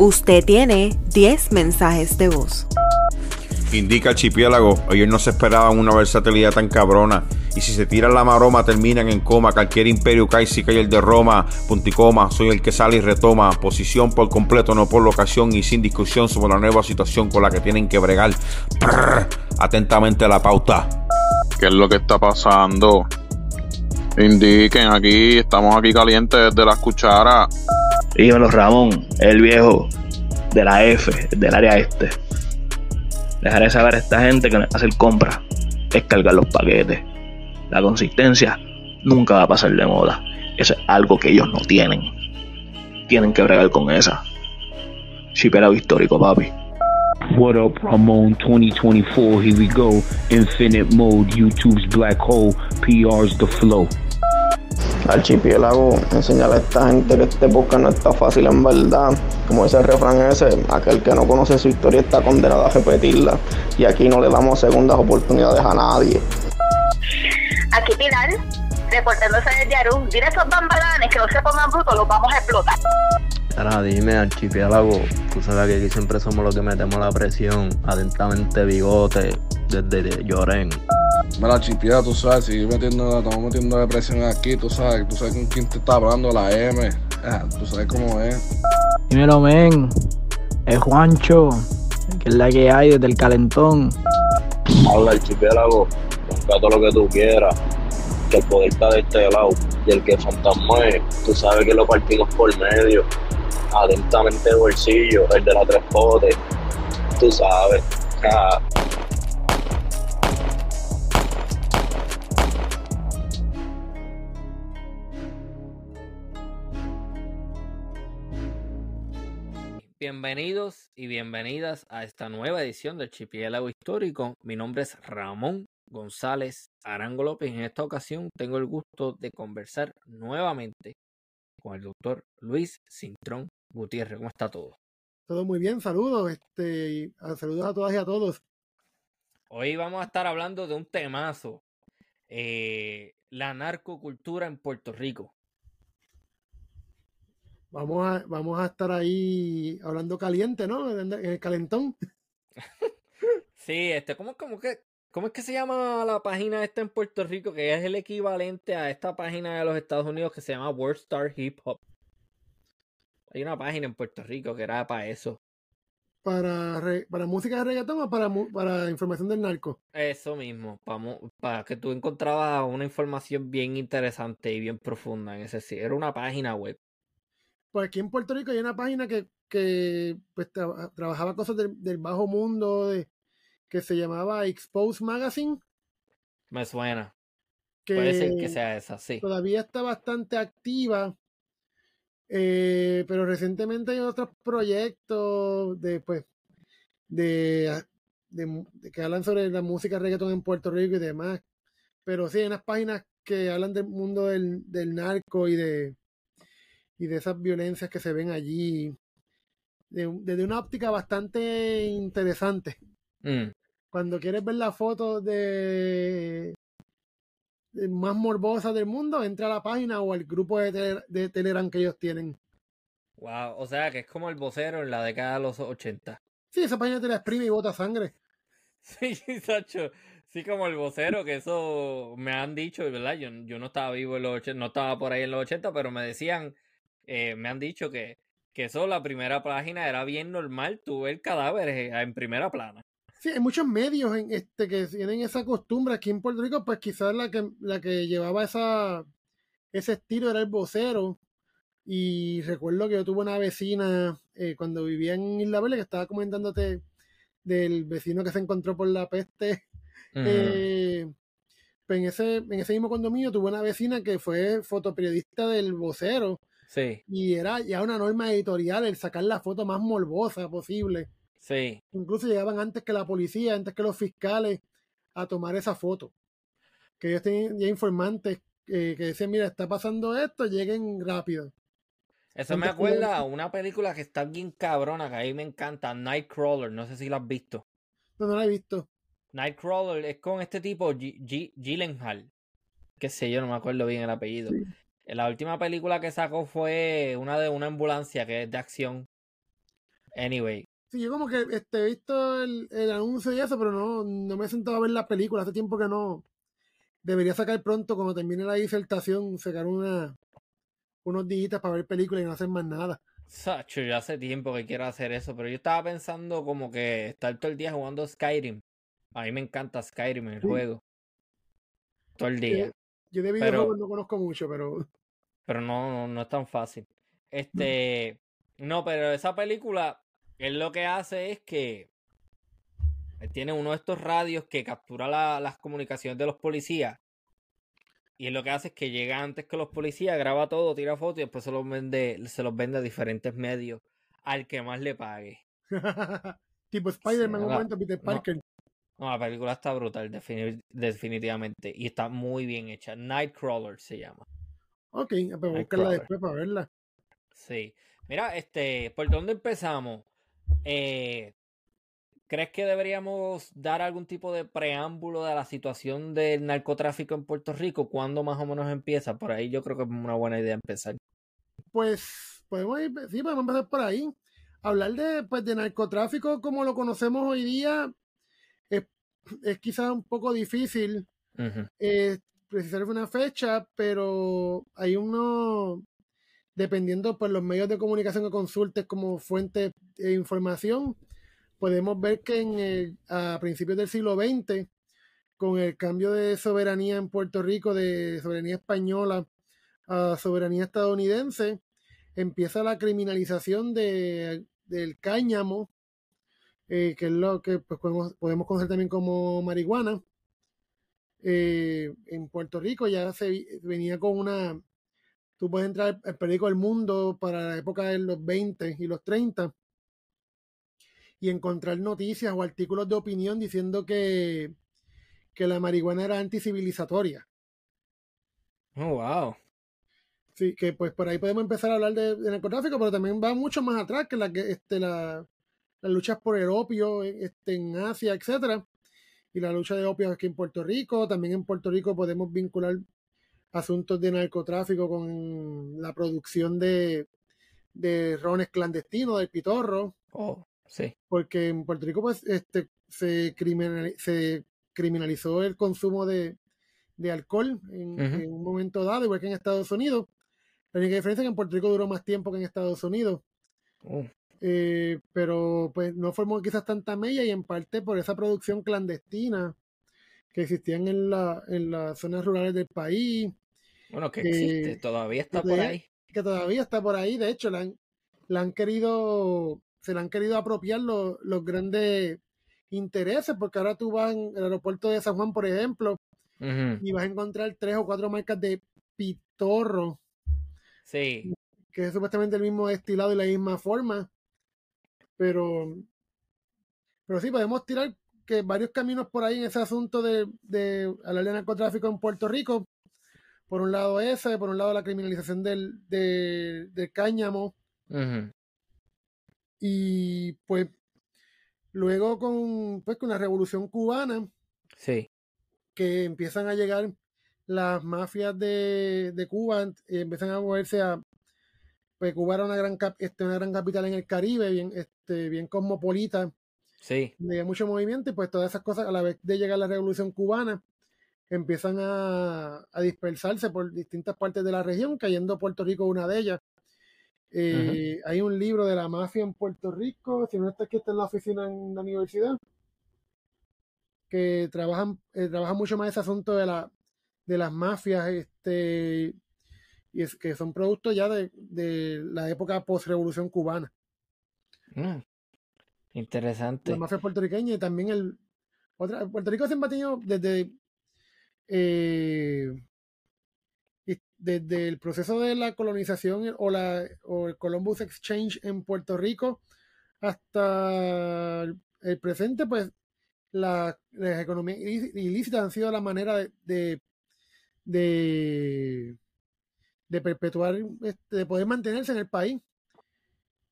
Usted tiene 10 mensajes de voz. Indica chipiélago, ellos no se esperaban una versatilidad tan cabrona. Y si se tiran la maroma, terminan en coma. Cualquier imperio cae si cae el de Roma. Punticoma, soy el que sale y retoma. Posición por completo, no por locación y sin discusión sobre la nueva situación con la que tienen que bregar. atentamente la pauta. ¿Qué es lo que está pasando? Indiquen aquí, estamos aquí calientes desde las cucharas. Dímelo Ramón, el viejo de la F, del área este. Dejaré saber a esta gente que no hacer compras, es cargar los paquetes. La consistencia nunca va a pasar de moda. Eso es algo que ellos no tienen. Tienen que bregar con esa. Chipera histórico, papi. What up, Ramon 2024? Here we go. Infinite mode, YouTube's black hole, PR's the flow. Archipiélago, enseñar a esta gente que este podcast no está fácil en verdad. Como dice el refrán ese, aquel que no conoce su historia está condenado a repetirla. Y aquí no le damos segundas oportunidades a nadie. Aquí Pilar, reportándose desde Arum. Dile a esos bambalanes que no se pongan brutos, los vamos a explotar. Ahora dime, archipiélago, tú sabes que aquí siempre somos los que metemos la presión, atentamente bigote, desde Lloren. Mira, archipiélago, tú sabes, si metiendo, estamos metiendo la presión aquí, tú sabes, tú sabes con quién te está hablando, la M, ah, tú sabes cómo es. Dímelo, men, es Juancho, que es la que hay desde el calentón. Habla, archipiélago, con todo lo que tú quieras que el poder está de este lado y el que fantasma tú sabes que lo partimos por medio atentamente el bolsillo, el de la tres potes, tú sabes. Bienvenidos y bienvenidas a esta nueva edición del Chipiélago Histórico. Mi nombre es Ramón González Arango López. En esta ocasión tengo el gusto de conversar nuevamente con el doctor Luis Cintrón Gutiérrez, ¿cómo está todo? Todo muy bien, saludos, este, saludos a todas y a todos. Hoy vamos a estar hablando de un temazo, eh, la narcocultura en Puerto Rico. Vamos a, vamos a estar ahí hablando caliente, ¿no? En el calentón. sí, este, ¿cómo, cómo, que, ¿cómo es que se llama la página esta en Puerto Rico? Que es el equivalente a esta página de los Estados Unidos que se llama World Star Hip Hop. Hay una página en Puerto Rico que era para eso. ¿Para, para música de reggaetón o para, para información del narco? Eso mismo, para, para que tú encontrabas una información bien interesante y bien profunda en ese Era una página web. Pues aquí en Puerto Rico hay una página que, que pues, trabajaba cosas del, bajo mundo, de, que se llamaba Expose Magazine. Me suena. Puede ser que sea esa, sí. Todavía está bastante activa eh, pero recientemente hay otros proyectos de, pues, de, que hablan sobre la música reggaeton en Puerto Rico y demás. Pero sí, hay unas páginas que hablan del mundo del, narco y de, y de esas violencias que se ven allí desde una óptica bastante interesante. Mm. Cuando quieres ver la foto de, más morbosa del mundo, entra a la página o al grupo de, de Telegram que ellos tienen. Wow, o sea que es como el vocero en la década de los 80. Sí, esa página te la exprime y bota sangre. Sí, Sacho. Sí, como el vocero, que eso me han dicho, ¿verdad? Yo, yo no estaba vivo en los 80, no estaba por ahí en los 80, pero me decían, eh, me han dicho que, que eso, la primera página era bien normal, tú el cadáver en primera plana. Sí, hay muchos medios en este que tienen esa costumbre aquí en Puerto Rico, pues quizás la que, la que llevaba esa, ese estilo era el vocero. Y recuerdo que yo tuve una vecina eh, cuando vivía en Isla Verde que estaba comentándote del vecino que se encontró por la peste. Eh, pues en, ese, en ese mismo condominio tuve una vecina que fue fotoperiodista del vocero. Sí. Y era ya una norma editorial el sacar la foto más morbosa posible. Sí. Incluso llegaban antes que la policía, antes que los fiscales, a tomar esa foto. Que ellos tenían ya informantes eh, que decían, mira, está pasando esto, lleguen rápido. Eso me acuerda a una película que está bien cabrona, que a mí me encanta, Nightcrawler, no sé si la has visto. No, no la he visto. Nightcrawler es con este tipo, G G Gyllenhaal. Qué sé yo, no me acuerdo bien el apellido. La última película que sacó fue una de una ambulancia que es de acción. Anyway, Sí, yo como que este, he visto el, el anuncio y eso, pero no, no me he sentado a ver la película. Hace tiempo que no. Debería sacar pronto, cuando termine la disertación, sacar una, unos días para ver películas y no hacer más nada. Sacho, yo hace tiempo que quiero hacer eso, pero yo estaba pensando como que estar todo el día jugando Skyrim. A mí me encanta Skyrim, el Sí. juego. Todo el día. Yo, yo de videojuegos no conozco mucho, pero Pero no, no, no es tan fácil. Este, no, pero esa película, él lo que hace es que él tiene uno de estos radios que captura la- las comunicaciones de los policías. Y él lo que hace es que llega antes que los policías, graba todo, tira fotos y después se los vende, se los vende a diferentes medios al que más le pague. tipo Spider-Man, Sí, un momento, Peter. Parker. No, la película está brutal, defini- definitivamente. Y está muy bien hecha. Nightcrawler se llama. Ok, pues buscarla después para verla. Sí. Mira, este, ¿por dónde empezamos? Eh, ¿Crees que deberíamos dar algún tipo de preámbulo de la situación del narcotráfico en Puerto Rico? ¿Cuándo más o menos empieza? Por ahí yo creo que es una buena idea empezar. Pues podemos ir, sí, podemos empezar por ahí. Hablar de, pues, de narcotráfico como lo conocemos hoy día es, es quizás un poco difícil Ujú. eh, precisar una fecha, pero hay uno, dependiendo por los medios de comunicación que consultes como fuente de información, podemos ver que a principios del siglo XX, con el cambio de soberanía en Puerto Rico, de soberanía española a soberanía estadounidense, empieza la criminalización de, del cáñamo, eh, que es lo que pues, podemos, conocer también como marihuana. Eh, en Puerto Rico ya se venía con una... Tú puedes entrar al periódico El Mundo para la época de los 20 y los 30 y encontrar noticias o artículos de opinión diciendo que, que la marihuana era anticivilizatoria. Oh, wow. Sí, que pues por ahí podemos empezar a hablar de, de narcotráfico, pero también va mucho más atrás que la que este la las luchas por el opio este, en Asia, etcétera, y la lucha de opio aquí en Puerto Rico. También en Puerto Rico podemos vincular asuntos de narcotráfico con la producción de, de rones clandestinos, del pitorro, Oh, sí. porque en Puerto Rico pues este se, criminali- se criminalizó el consumo de, de alcohol en un momento dado, igual que en Estados Unidos. La única diferencia es que en Puerto Rico duró más tiempo que en Estados Unidos. Oh, Eh, pero pues no formó quizás tanta mella y en parte por esa producción clandestina que existían en, la, en las zonas rurales del país. Bueno, que existe, todavía está que por ahí. Que todavía está por ahí. De hecho, la han, la han querido, se la han querido apropiar los, los grandes intereses, porque ahora tú vas el aeropuerto de San Juan, por ejemplo, y vas a encontrar tres o cuatro marcas de pitorro, Sí. que es supuestamente el mismo destilado y la misma forma. Pero, pero sí, podemos tirar que varios caminos por ahí en ese asunto de, de hablar de narcotráfico en Puerto Rico. Por un lado ese, por un lado la criminalización del, del, del cáñamo. Y pues luego con, pues, con la revolución cubana, Sí. que empiezan a llegar las mafias de, de Cuba, y empiezan a moverse a... Pues Cuba era una gran, cap- este, una gran capital en el Caribe, bien, este, bien cosmopolita, Sí. había mucho movimiento y pues todas esas cosas a la vez de llegar la revolución cubana empiezan a, a dispersarse por distintas partes de la región, cayendo Puerto Rico una de ellas. Eh, Hay un libro de la mafia en Puerto Rico, si no está aquí, está en la oficina en la universidad, que trabajan, eh, trabajan mucho más ese asunto de, la, de las mafias, este, y es que son productos ya de, de la época post-revolución cubana. Mm. Interesante. la mafia puertorriqueña y también el otra Puerto Rico siempre ha tenido desde eh, desde el proceso de la colonización o el Columbus Exchange en Puerto Rico hasta el presente pues la, las economías ilí- ilícitas han sido la manera de, perpetuar, este, de poder mantenerse en el país.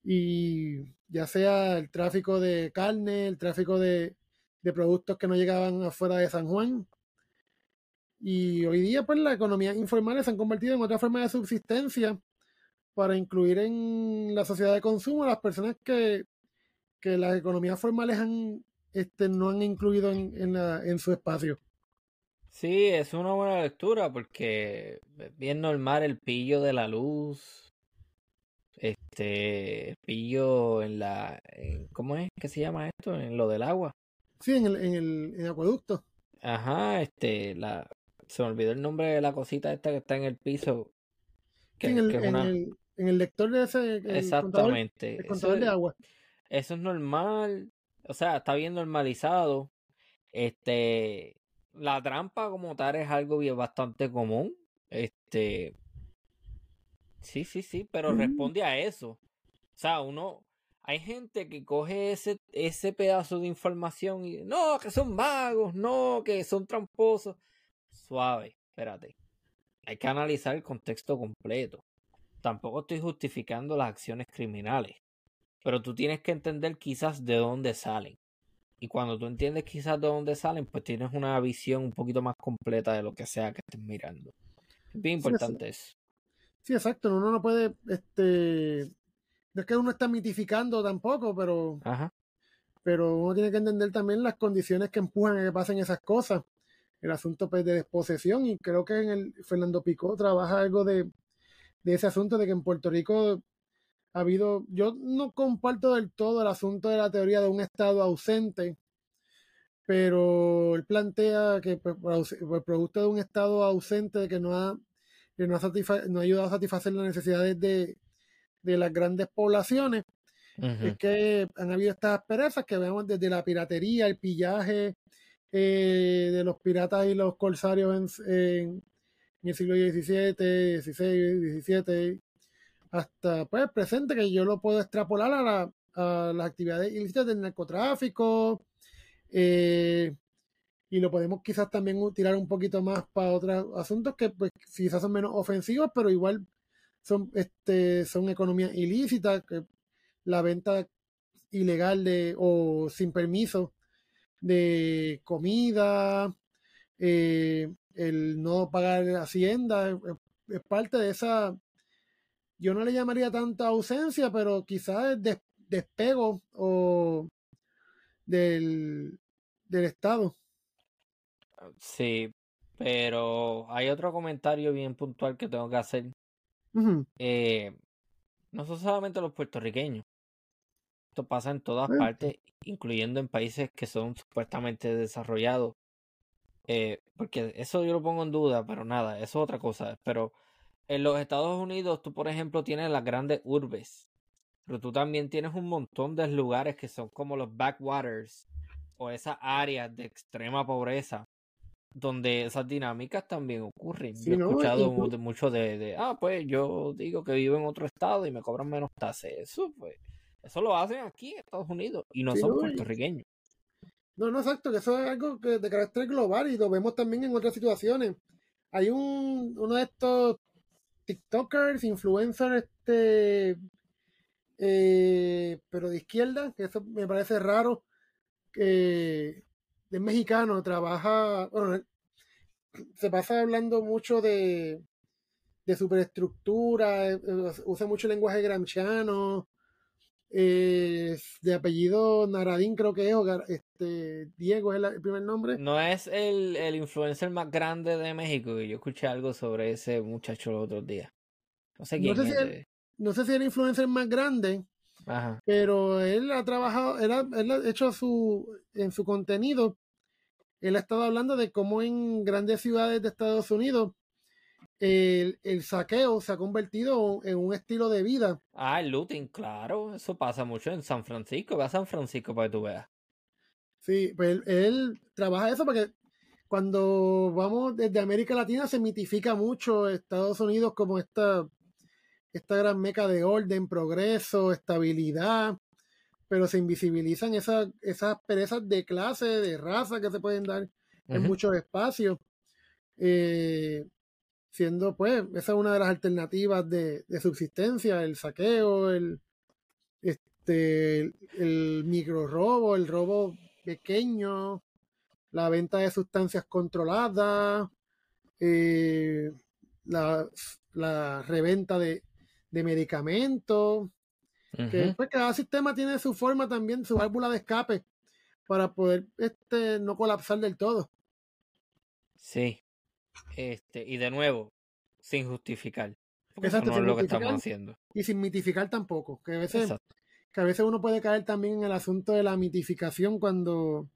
Y ya sea el tráfico de carne, el tráfico de productos que no llegaban afuera de San Juan. Y hoy día, pues, las economías informales se han convertido en otra forma de subsistencia para incluir en la sociedad de consumo a las personas que, que las economías formales han, este, no han incluido en, en, la- en su espacio. Sí, es una buena lectura porque es bien normal el pillo de la luz, este, el pillo en la, en- ¿cómo es que se llama esto? En lo del agua. Sí, en el, en el, en el acueducto. Ajá, este, la, se me olvidó el nombre de la cosita esta que está en el piso, que, en el, que es en una... el, en el lector de ese. el contador- Exactamente. el Eso contador de es- agua. Eso es normal, o sea, está bien normalizado. Este, la trampa como tal es algo bien bastante común. Este, sí, sí, sí, pero Mm. responde a eso. O sea, uno, hay gente que coge ese, ese pedazo de información y no, que son magos, no, que son tramposos. Suave, espérate. Hay que analizar el contexto completo. Tampoco estoy justificando las acciones criminales. Pero tú tienes que entender quizás de dónde salen. Y cuando tú entiendes quizás de dónde salen, pues tienes una visión un poquito más completa de lo que sea que estés mirando. Es bien Sí, importante eso. Sí, exacto. Uno no puede. Este, no es que uno está mitificando tampoco, pero, Ajá. pero uno tiene que entender también las condiciones que empujan a que pasen esas cosas. El asunto pues, de desposesión, y creo que en el Fernando Picó trabaja algo de, de ese asunto de que en Puerto Rico ha habido. Yo no comparto del todo el asunto de la teoría de un Estado ausente, pero él plantea que pues, por por producto de un Estado ausente que no ha, que no ha, no ha ayudado a satisfacer las necesidades de, de las grandes poblaciones, es que han habido estas asperezas que vemos desde la piratería, el pillaje eh, de los piratas y los corsarios en, el siglo XVII, XVI, XVII, hasta pues presente, que yo lo puedo extrapolar a, la- a las actividades ilícitas del narcotráfico, eh, y lo podemos quizás también tirar un poquito más para otros asuntos que pues quizás son menos ofensivos, pero igual son, este, son economías ilícitas, que la venta ilegal de o sin permiso de comida, eh, el no pagar hacienda, es, es parte de esa, yo no le llamaría tanta ausencia, pero quizás des- despego o del, del Estado. Sí, pero hay otro comentario bien puntual que tengo que hacer. Eh, no son solamente los puertorriqueños. Esto pasa en todas Eh. partes, incluyendo en países que son supuestamente desarrollados. Eh, porque eso yo lo pongo en duda, pero nada, eso es otra cosa. Pero en los Estados Unidos, tú, por ejemplo, tienes las grandes urbes, pero tú también tienes un montón de lugares que son como los backwaters o esas áreas de extrema pobreza, donde esas dinámicas también ocurren. Sí, yo he escuchado mucho de, de, ah, pues yo digo que vivo en otro estado y me cobran menos tasas. Eso, pues, eso lo hacen aquí en Estados Unidos y no Sí, son puertorriqueños. No, no, exacto, que eso es algo que de carácter global y lo vemos también en otras situaciones. Hay un, uno de estos TikTokers, influencers, este, eh, pero de izquierda, que eso me parece raro, que es mexicano, trabaja, bueno, se pasa hablando mucho de, de superestructura, eh, eh, usa mucho lenguaje gramsciano, eh, de apellido Naradín creo que es, o este, Diego es el primer nombre. No es el, el influencer más grande de México, que yo escuché algo sobre ese muchacho los otros días. No sé No quién sé, si es. él, no sé si es el influencer más grande, Ajá. pero él ha trabajado, él ha, él ha hecho su, en su contenido, él ha estado hablando de cómo en grandes ciudades de Estados Unidos el, el saqueo se ha convertido en un estilo de vida. Ah, el looting, claro, eso pasa mucho en San Francisco. Ve a San Francisco para que tú veas. Sí, pues él, él trabaja eso porque cuando vamos desde América Latina se mitifica mucho Estados Unidos como esta, esta gran meca de orden, progreso, estabilidad, pero se invisibilizan esas, esas perezas de clase, de raza que se pueden dar en muchos espacios. Eh, siendo pues esa es una de las alternativas de, de subsistencia, el saqueo, el este el, el micro robo, el robo pequeño, la venta de sustancias controladas, eh, la, la reventa de, de medicamentos, que pues, cada sistema tiene su forma también, su válvula de escape para poder este no colapsar del todo. Sí. Este, y de nuevo, sin justificar. Porque eso no es lo que estamos haciendo. y sin mitificar tampoco, que a veces Exacto. que a veces uno puede caer también en el asunto de la mitificación cuando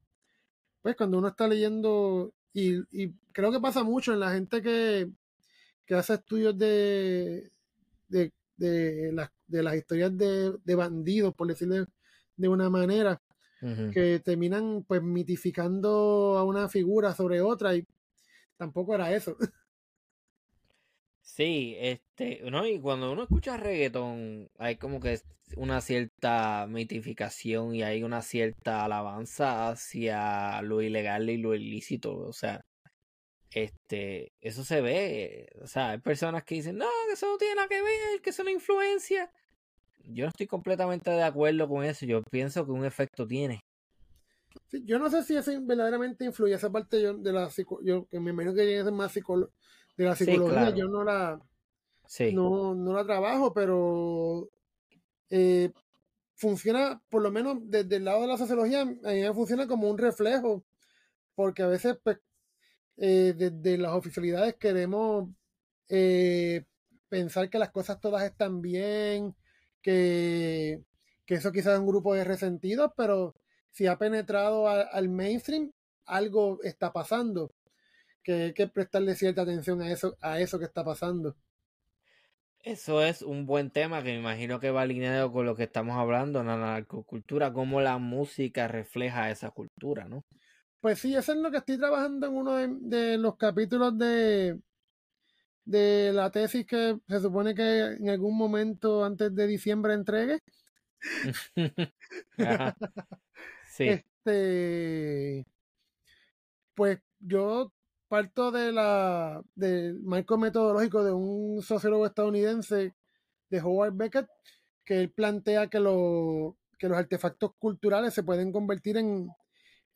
pues cuando uno está leyendo y, y creo que pasa mucho en la gente que, que hace estudios de de, de las de las historias de, de bandidos por decirlo de, de una manera que terminan pues mitificando a una figura sobre otra y tampoco era eso Sí, este, no, y cuando uno escucha reggaetón, hay como que una cierta mitificación y hay una cierta alabanza hacia lo ilegal y lo ilícito, o sea, este, eso se ve, o sea, hay personas que dicen, no, que eso no tiene nada que ver, que eso no influencia. Yo no estoy completamente de acuerdo con eso, yo pienso que un efecto tiene. Sí, yo no sé si eso verdaderamente influye esa parte yo, de la psico- yo que me imagino que es más psicolo- de la Sí, psicología claro. yo no la Sí. no, no la trabajo pero eh, funciona por lo menos desde el lado de la sociología a mí me funciona como un reflejo porque a veces pues eh, desde las oficialidades queremos eh, pensar que las cosas todas están bien que, que eso quizás es un grupo de resentidos pero si ha penetrado a- al mainstream, algo está pasando. Que hay que prestarle cierta atención a eso, a eso que está pasando. Eso es un buen tema que me imagino que va alineado con lo que estamos hablando, la narcocultura, cómo la música refleja esa cultura, ¿no? Pues sí, eso es lo que estoy trabajando en uno de, de los capítulos de, de la tesis que se supone que en algún momento antes de diciembre entregue. Este, pues yo parto de la del marco metodológico de un sociólogo estadounidense de Howard Beckett que él plantea que, lo- que los artefactos culturales se pueden convertir en,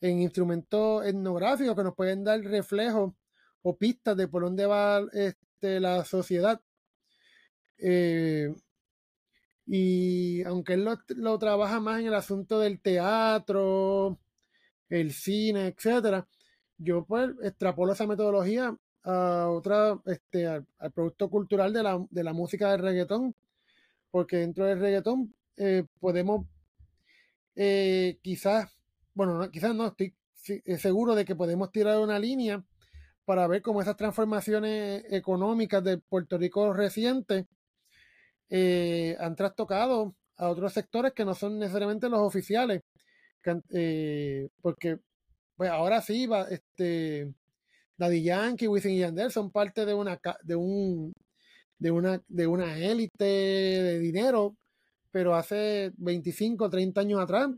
en instrumentos etnográficos que nos pueden dar reflejos o pistas de por dónde va este, la sociedad. Eh, y aunque él lo, trabaja más en el asunto del teatro, el cine, etcétera, yo pues extrapolo esa metodología a otra, este, al, producto cultural de la, de la música del reggaetón, porque dentro del reggaetón eh, podemos eh, quizás, bueno, no, quizás no, estoy eh, seguro de que podemos tirar una línea para ver cómo esas transformaciones económicas de Puerto Rico recientes eh, han trastocado a otros sectores que no son necesariamente los oficiales. Eh, porque pues ahora sí va este Daddy Yankee, Wisin y Yandel son parte de una de un de una de una élite de dinero, pero hace 25, 30 años atrás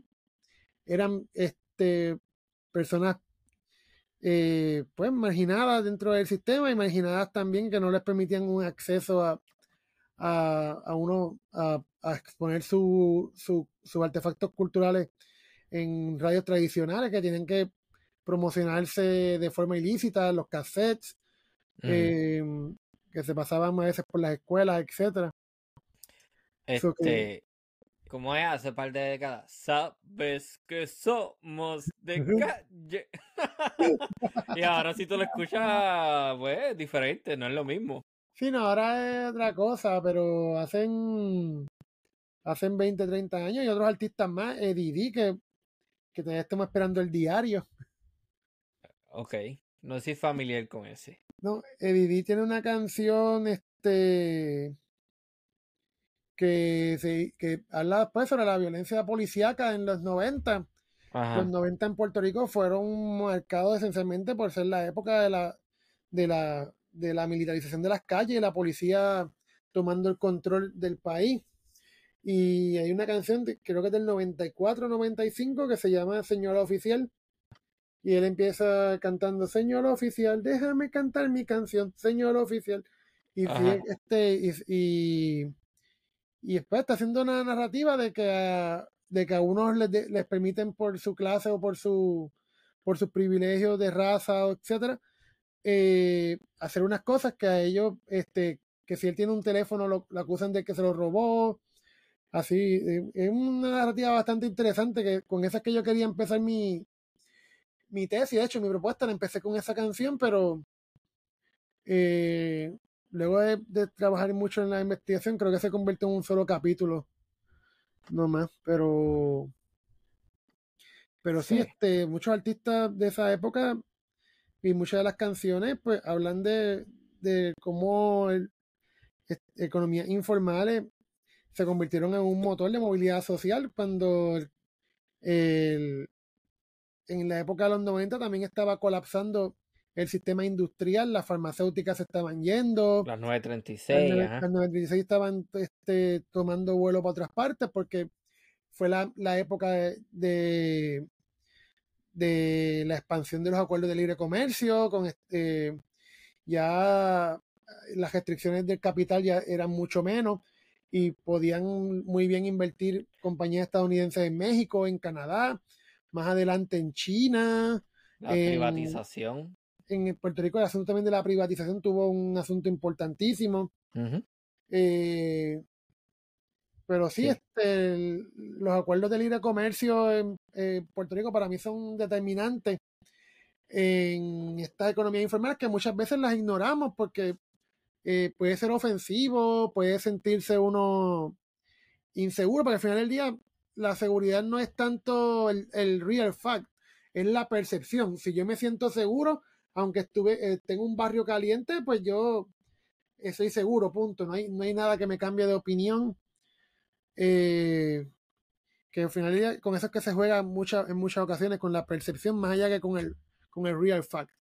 eran este personas eh, pues marginadas dentro del sistema y marginadas también que no les permitían un acceso a, a, a uno a, a exponer su, su- sus artefactos culturales en radios tradicionales que tienen que promocionarse de forma ilícita, los cassettes, eh, que se pasaban a veces por las escuelas, etcétera. So que- Este, como es hace par de décadas, sabes que somos de calle. y ahora si tú lo escuchas, pues es diferente, no es lo mismo. Sí, no, ahora es otra cosa, pero hacen hacen 20, 30 años y otros artistas más, Eddie que, que todavía estamos esperando el diario. Ok, no soy familiar con ese. No, Eddie tiene una canción este que se que habla pues sobre la violencia policíaca en los 90. Ajá. Los 90 en Puerto Rico fueron marcados esencialmente por ser la época de la de la de la militarización de las calles y la policía tomando el control del país. Y hay una canción, de- creo que es del 94-95, que se llama Señora Oficial. Y él empieza cantando, Señor Oficial, déjame cantar mi canción, Señor Oficial, Y, Ajá. este, y, y, y después está haciendo una narrativa de que a, de que a unos les, de- les permiten por su clase o por su por sus privilegios de raza, etcétera, eh, hacer unas cosas que a ellos, este, que si él tiene un teléfono lo, lo acusan de que se lo robó. Así, eh, es una narrativa bastante interesante que con esa es que yo quería empezar mi, mi tesis. De hecho, mi propuesta la empecé con esa canción, pero eh, luego de, de trabajar mucho en la investigación, creo que se convirtió en un solo capítulo. No más, pero. Pero sí, Sí. este, muchos artistas de esa época y muchas de las canciones, pues hablan de, de cómo el- economías informales se convirtieron en un motor de movilidad social cuando el- el- en la época de los 90 también estaba colapsando el sistema industrial, las farmacéuticas se estaban yendo, Las las 936, nueve- ajá. las 96 estaban este, tomando vuelo para otras partes porque fue la, la época de, de, de la expansión de los acuerdos de libre comercio, con este, ya las restricciones del capital ya eran mucho menos y podían muy bien invertir compañías estadounidenses en México, en Canadá, más adelante en China, La en- privatización. en Puerto Rico el asunto también de la privatización tuvo un asunto importantísimo. Eh, pero sí, Sí. este, el- los acuerdos de libre comercio en eh, Puerto Rico para mí son determinantes en estas economías informales que muchas veces las ignoramos porque eh, puede ser ofensivo, puede sentirse uno inseguro, porque al final del día la seguridad no es tanto el, el real fact, es la percepción. Si yo me siento seguro, aunque estuve, eh, tengo un barrio caliente, pues yo estoy seguro, punto. No hay, no hay nada que me cambie de opinión. Eh, que al final con eso es que se juega en muchas ocasiones con la percepción más allá que con el, con el real fact.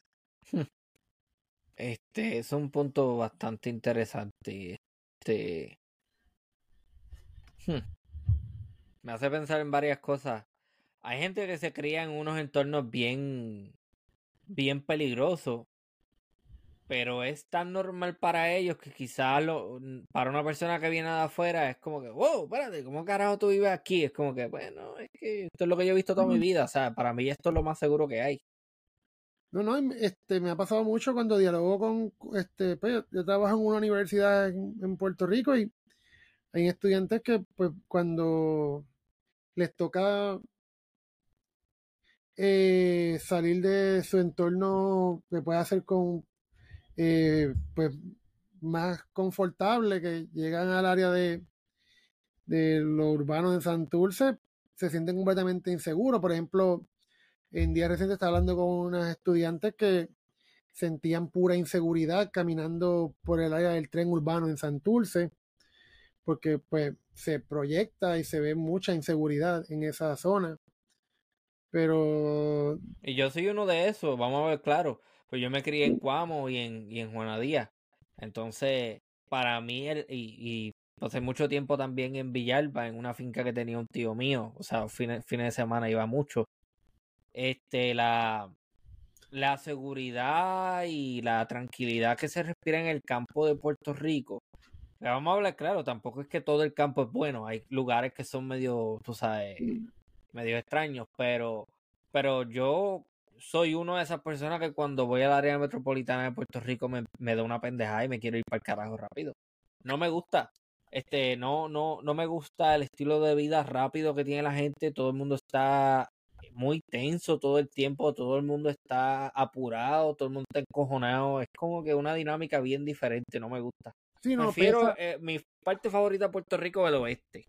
Este es un punto bastante interesante. Este. hmm. Me hace pensar en varias cosas. Hay gente que se cría en unos entornos bien, bien peligrosos, pero es tan normal para ellos que quizás lo, para una persona que viene de afuera es como que, wow, espérate, ¿cómo carajo tú vives aquí? Es como que, bueno, es que esto es lo que yo he visto toda mi vida, o sea, para mí esto es lo más seguro que hay. No, no, este, me ha pasado mucho cuando dialogo con, este, pues, yo, yo trabajo en una universidad en, en Puerto Rico y hay estudiantes que, pues, cuando les toca eh, salir de su entorno que puede hacer con, eh, pues, más confortable, que llegan al área de, de lo urbano de Santurce, se sienten completamente inseguros. Por ejemplo, en días recientes estaba hablando con unas estudiantes que sentían pura inseguridad caminando por el área del tren urbano en Santurce, porque pues se proyecta y se ve mucha inseguridad en esa zona. Pero Y yo soy uno de esos, vamos a ver claro. Pues yo me crié en Cuamo y en, y en Juanadía. Entonces, para mí, el, y, y pasé mucho tiempo también en Villalba, en una finca que tenía un tío mío. O sea, fines, fines de semana iba mucho. Este, la, la seguridad y la tranquilidad que se respira en el campo de Puerto Rico. Le vamos a hablar claro, tampoco es que todo el campo es bueno. Hay lugares que son medio, tú sabes, medio extraños, pero, pero yo soy uno de esas personas que cuando voy al área metropolitana de Puerto Rico me, me da una pendejada y me quiero ir para el carajo rápido. No me gusta. Este, no, no, no me gusta el estilo de vida rápido que tiene la gente. Todo el mundo está muy tenso todo el tiempo, todo el mundo está apurado, todo el mundo está encojonado. Es como que una dinámica bien diferente, no me gusta. Sí, no, Prefiero, piensa- eh, mi parte favorita de Puerto Rico es el oeste.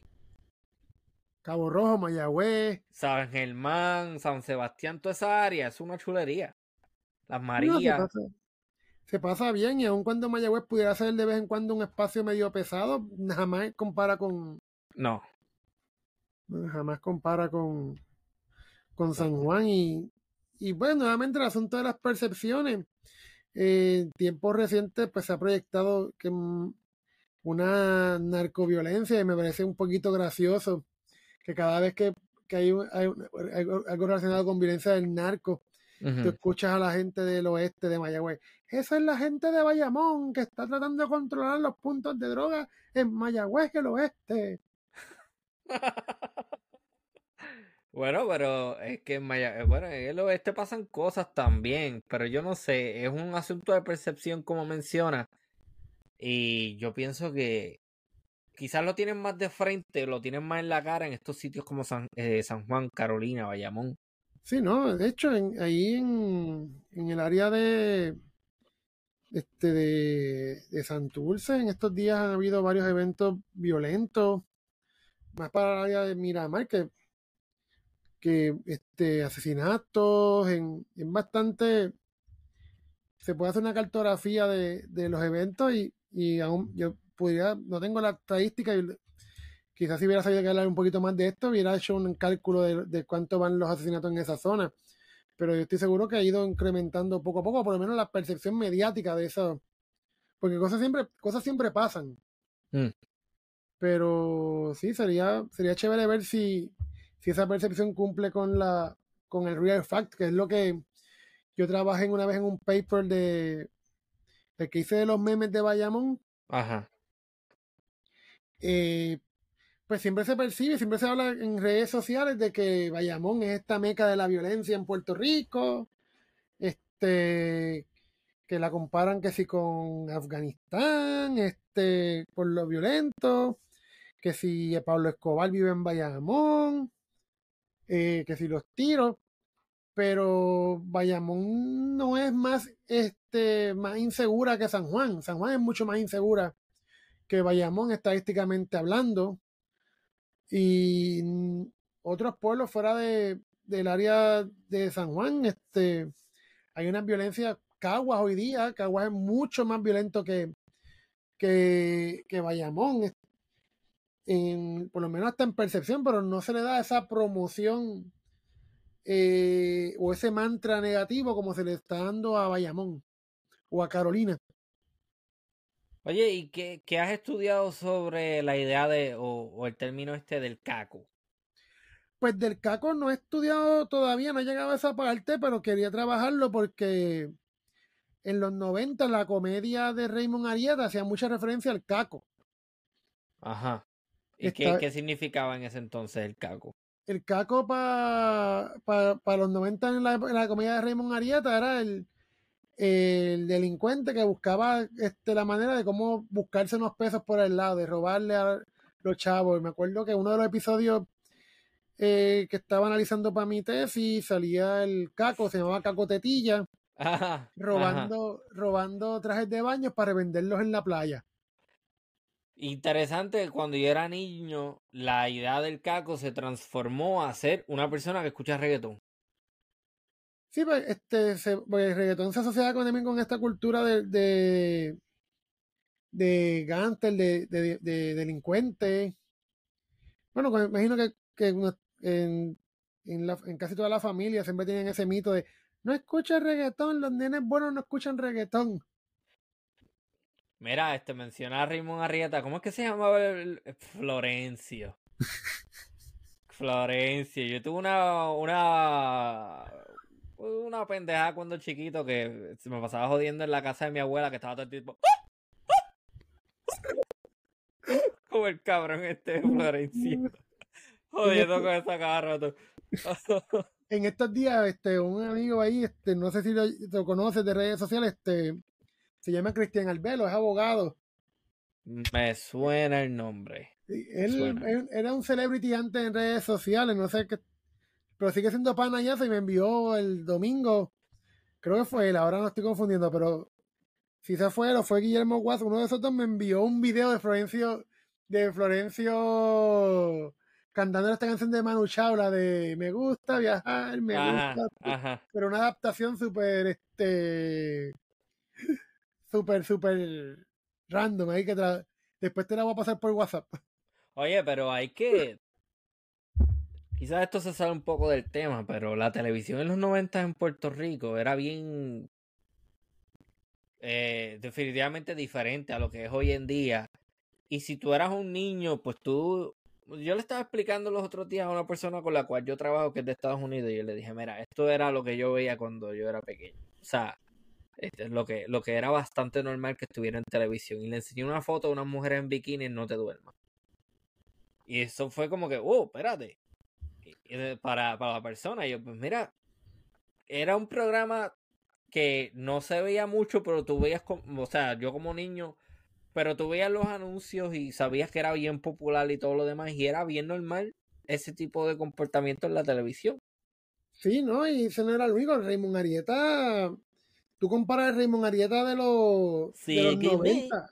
Cabo Rojo, Mayagüez, San Germán, San Sebastián, toda esa área, es una chulería. Las no, se, Marías. pasa, se pasa bien y aun cuando Mayagüez pudiera ser de vez en cuando un espacio medio pesado, jamás compara con No. jamás compara con, con San Juan y, y bueno, nuevamente el asunto de las percepciones. Eh, en tiempos recientes pues se ha proyectado que mm, una narcoviolencia y me parece un poquito gracioso que cada vez que, que hay, un- hay un- algo, relacionado con violencia del narco tú escuchas a la gente del oeste de Mayagüez. Esa es la gente de Bayamón que está tratando de controlar los puntos de droga en Mayagüez, el oeste. Bueno, pero es que en Maya, eh, bueno, en el oeste pasan cosas también, pero yo no sé, es un asunto de percepción como menciona, y yo pienso que quizás lo tienen más de frente, lo tienen más en la cara en estos sitios como San, eh, Juan, Carolina, Bayamón. Sí, no, de hecho, ahí en, en el área de este de, de Santurce, en estos días han habido varios eventos violentos, más para el área de Miramar, que, que este, asesinatos, en, en bastante, se puede hacer una cartografía de, de los eventos y, y aún yo podría, no tengo la estadística y quizás si hubiera sabido que hablar un poquito más de esto, hubiera hecho un cálculo de, de cuánto van los asesinatos en esa zona. Pero yo estoy seguro que ha ido incrementando poco a poco, por lo menos la percepción mediática de eso. Porque cosas siempre, cosas siempre pasan. Mm. Pero sí, sería, sería chévere ver si, si esa percepción cumple con la, con el real fact, que es lo que yo trabajé una vez en un paper de, de que hice de los memes de Bayamón. Ajá. Eh, pues siempre se percibe, siempre se habla en redes sociales de que Bayamón es esta meca de la violencia en Puerto Rico, este, que la comparan que si con Afganistán, este, por lo violento, que si Pablo Escobar vive en Bayamón, eh, que si los tiros, pero Bayamón no es más, este, más insegura que San Juan, San Juan es mucho más insegura que Bayamón estadísticamente hablando y otros pueblos fuera de, del área de San Juan, este, hay una violencia, Caguas hoy día, Caguas es mucho más violento que, que, que Bayamón, por lo menos hasta en percepción, pero no se le da esa promoción eh, o ese mantra negativo como se le está dando a Bayamón o a Carolina. Oye, ¿y qué, qué has estudiado sobre la idea de, o, o el término este del caco? Pues del caco no he estudiado todavía, no he llegado a esa parte, pero quería trabajarlo porque en los 90 la comedia de Raymond Arieta hacía mucha referencia al caco. Ajá. ¿Y qué, qué significaba en ese entonces el caco? El caco para los 90 en la, en la comedia de Raymond Arieta era el, el delincuente que buscaba este, la manera de cómo buscarse unos pesos por el lado, de robarle a los chavos. Y me acuerdo que uno de los episodios eh, que estaba analizando para mi tesis salía el caco, se llamaba Caco Tetilla, Ajá, robando, robando trajes de baño para revenderlos en la playa. Interesante, que cuando yo era niño, la idea del caco se transformó a ser una persona que escucha reggaetón. Sí, pues, este, se, pues, el reggaetón se asocia con, también con esta cultura de, de, de de, de, de delincuente. Bueno, pues, imagino que, que en, en, la- en casi toda la familia siempre tienen ese mito de no escucha reggaetón, los nenes buenos no escuchan reggaetón. Mira, este menciona a Raymond Arrieta. ¿Cómo es que se llamaba el el- Florencio? Florencio. Yo tuve una, una, una pendejada cuando chiquito que se me pasaba jodiendo en la casa de mi abuela que estaba todo el tiempo. Como el cabrón este de Florencio. Jodiendo con esa cada rato. En estos días, este, un amigo ahí, este, no sé si lo, lo conoces de redes sociales, este, se llama Cristian Albelo, es abogado. Me suena el nombre. Él, Suena. él era un celebrity antes en redes sociales, no sé qué, pero sigue siendo pana y me envió el domingo, creo que fue él, ahora no estoy confundiendo, pero si se fue él o fue Guillermo Guas, uno de esos dos me envió un video de Florencio, de Florencio cantando esta canción de Manu Chao, la de Me gusta viajar, me Ajá, gusta, ajá. pero una adaptación súper, este, súper, súper random, ahí que tra- después te la voy a pasar por WhatsApp. Oye, pero hay que. Quizás esto se sale un poco del tema, pero la televisión en los 90 en Puerto Rico era bien. eh, definitivamente diferente a lo que es hoy en día. Y si tú eras un niño, pues tú yo le estaba explicando los otros días a una persona con la cual yo trabajo que es de Estados Unidos y yo le dije, mira, esto era lo que yo veía cuando yo era pequeño. O sea, este es lo que, lo que era bastante normal que estuviera en televisión. Y le enseñé una foto de una mujer en bikini No te duermas. Y eso fue como que, oh, espérate. Para, para la persona, yo, pues mira, era un programa que no se veía mucho, pero tú veías, como, o sea, yo como niño, pero tú veías los anuncios y sabías que era bien popular y todo lo demás, y era bien normal ese tipo de comportamiento en la televisión. Sí, ¿no? Y ese no era el único. Raymond Arieta. Tú comparas el Raymond Arieta de los, Sí, de los que me- 90.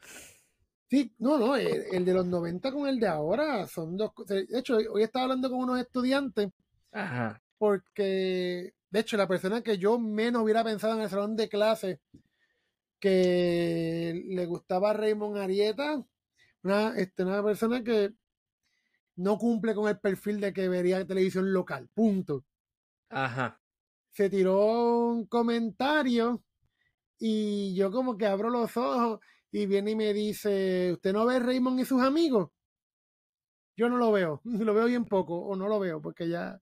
Sí, no, no, el, el de los 90 con el de ahora son dos cosas. De hecho, hoy, hoy estaba hablando con unos estudiantes Ajá. porque, de hecho, la persona que yo menos hubiera pensado en el salón de clase que le gustaba Raymond Arieta, una, este, una persona que no cumple con el perfil de que vería televisión local, punto. Ajá. Se tiró un comentario y yo como que abro los ojos y viene y me dice, ¿usted no ve Raymond y sus amigos? Yo no lo veo, lo veo bien poco o no lo veo porque ya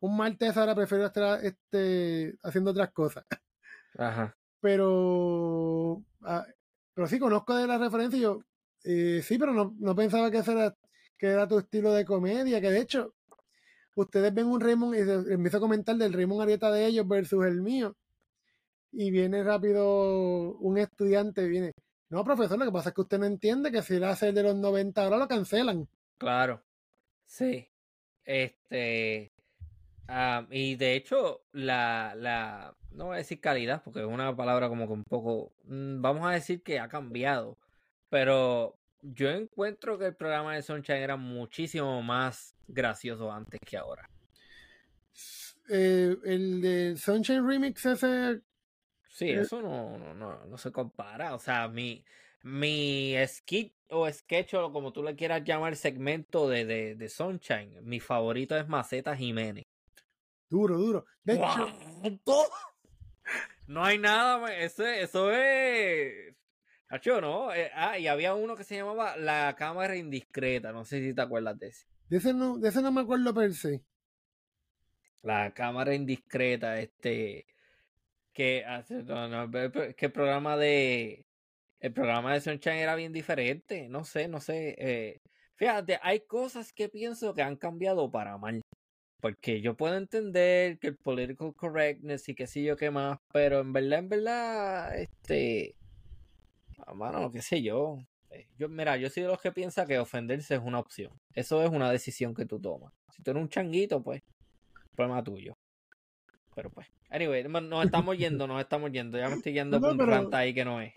un martes ahora prefiero estar este, haciendo otras cosas. Ajá. Pero, ah, pero sí conozco de la referencia y yo, eh, sí, pero no, no pensaba que, ese era, que era tu estilo de comedia, que de hecho, ustedes ven un Raymond y se empieza a comentar del Raymond Arieta de ellos versus el mío. Y viene rápido un estudiante, viene, no, profesor, lo que pasa es que usted no entiende que si él hace el de los 90 ahora lo cancelan. Claro. Sí. Este. y de hecho, la, la. No voy a decir calidad, porque es una palabra como que un poco. mm, Vamos a decir que ha cambiado. Pero yo encuentro que el programa de Sunshine era muchísimo más gracioso antes que ahora. Eh, el de Sunshine Remix ese Sí, Eh, eso no, no, no, no se compara. O sea, mi, mi skit o sketch o como tú le quieras llamar segmento de, de, de Sunshine, mi favorito es Maceta Jiménez. duro, duro. De. No hay nada, ma- eso, es. Nacho, ¿no? Eh, ah, y había uno que se llamaba La Cámara Indiscreta. No sé si te acuerdas de ese. de ese no, de ese no me acuerdo per se. La Cámara Indiscreta, este. Que. No, que el programa de. El programa de Sunshine era bien diferente. No sé, no sé. eh, fíjate, hay cosas que pienso que han cambiado para mal. Porque yo puedo entender que el political correctness y qué sé yo qué más, pero en verdad, en verdad, este, ah, mano, qué sé yo. Eh, Yo, mira, yo soy de los que piensa que ofenderse es una opción. Eso es una decisión que tú tomas. Si tú eres un changuito, pues, problema tuyo. Pero pues, anyway, no- nos estamos yendo, nos estamos yendo. Ya me estoy yendo No, por un rant ahí que no es.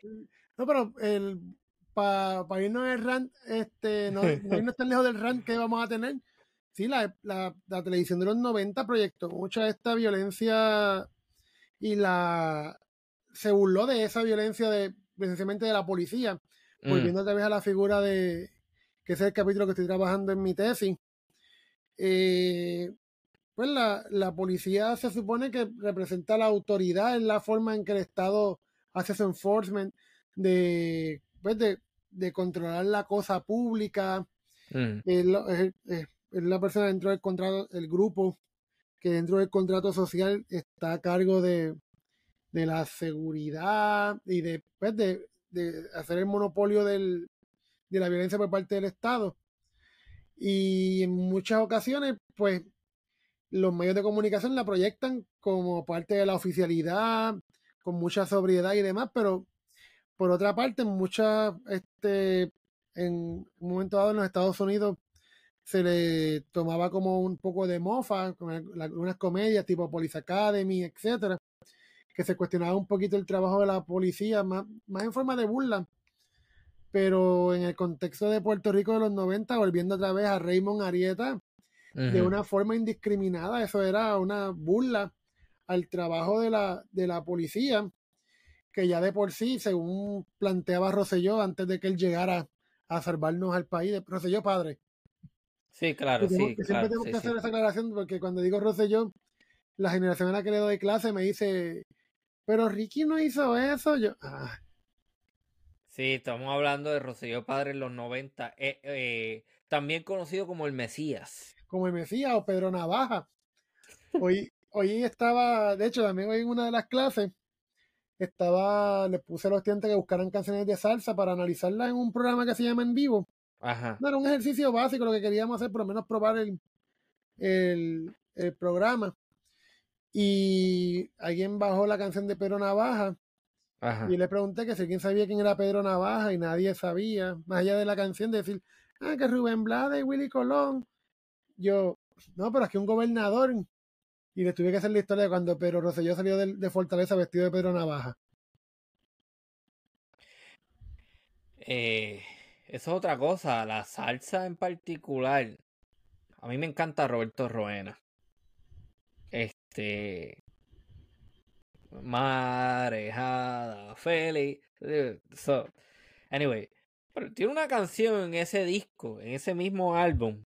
No, pero el para irnos el rant, este, no, no irnos tan lejos del rant que vamos a tener. Sí, la, la, la televisión de los 90 proyectó mucha de esta violencia y la se burló de esa violencia de precisamente de la policía, Mm. volviendo otra vez a la figura de que ese es el capítulo que estoy trabajando en mi tesis. Eh, pues la, la policía se supone que representa la autoridad en la forma en que el Estado hace su enforcement de, pues de, de controlar la cosa pública. Mm. Es, es- es- es la persona dentro del contrato, el grupo que dentro del contrato social está a cargo de, de la seguridad y de, pues, de, de hacer el monopolio del, de la violencia por parte del Estado. Y en muchas ocasiones, pues, los medios de comunicación la proyectan como parte de la oficialidad, con mucha sobriedad y demás, pero por otra parte, muchas, este, en un momento dado en los Estados Unidos se le tomaba como un poco de mofa, algunas comedias tipo Police Academy, etcétera, que se cuestionaba un poquito el trabajo de la policía, más, más en forma de burla. Pero en el contexto de Puerto Rico de los 90, volviendo otra vez a Raymond Arieta, de una forma indiscriminada, eso era una burla al trabajo de la, de la policía, que ya de por sí, según planteaba Rosselló antes de que él llegara a salvarnos al país, Rosselló padre, Sí, claro, sí, que siempre claro, tengo sí, que sí. hacer esa aclaración porque cuando digo Rosselló, la generación a la que le doy clase me dice, pero Ricky no hizo eso. Yo, ah, Sí, estamos hablando de Rosselló Padre en los 90. Eh, eh, También conocido como el Mesías. Como el Mesías o Pedro Navaja. Hoy, hoy estaba, de hecho, también hoy en una de las clases, estaba, le puse a los estudiantes que buscaran canciones de salsa para analizarlas en un programa que se llama En Vivo. Ajá. No era un ejercicio básico, lo que queríamos hacer, por lo menos probar el, el, el programa. Y alguien bajó la canción de Pedro Navaja Ajá. y le pregunté que si alguien sabía quién era Pedro Navaja y nadie sabía, más allá de la canción, de decir, ah, que Rubén Blades y Willy Colón. Yo, no, pero es que un gobernador. Y le tuve que hacer la historia de cuando Pedro Rosselló salió de, Fortaleza vestido de Pedro Navaja. Eh, eso es otra cosa, la salsa en particular. A mí me encanta Roberto Roena. Este. Marejada, feliz. eh, So, anyway, pero tiene una canción en ese disco, en ese mismo álbum.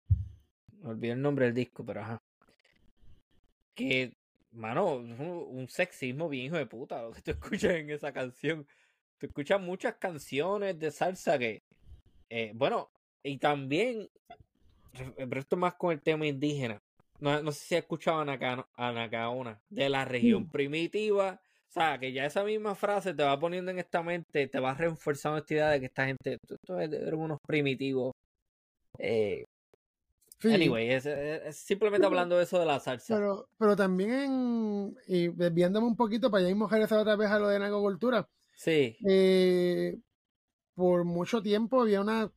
Me olvidé el nombre del disco, pero ajá. Que, mano, un, sexismo bien hijo de puta lo que tú escuchas en esa canción. Tú escuchas muchas canciones de salsa que, eh, bueno, y también, pero esto más con el tema indígena. No, no sé si has escuchado a Naka- a Nacaona, de la región primitiva. O sea, que ya esa misma frase te va poniendo en esta mente, te va reforzando esta idea de que esta gente, tú, tú eres unos primitivos. Eh, Sí. Anyway, es, es- es simplemente hablando de eso de la salsa. Pero, pero también, en- y desviándome un poquito para ya mismo regresar otra vez a lo de narcocultura, Sí, eh, por mucho tiempo había una,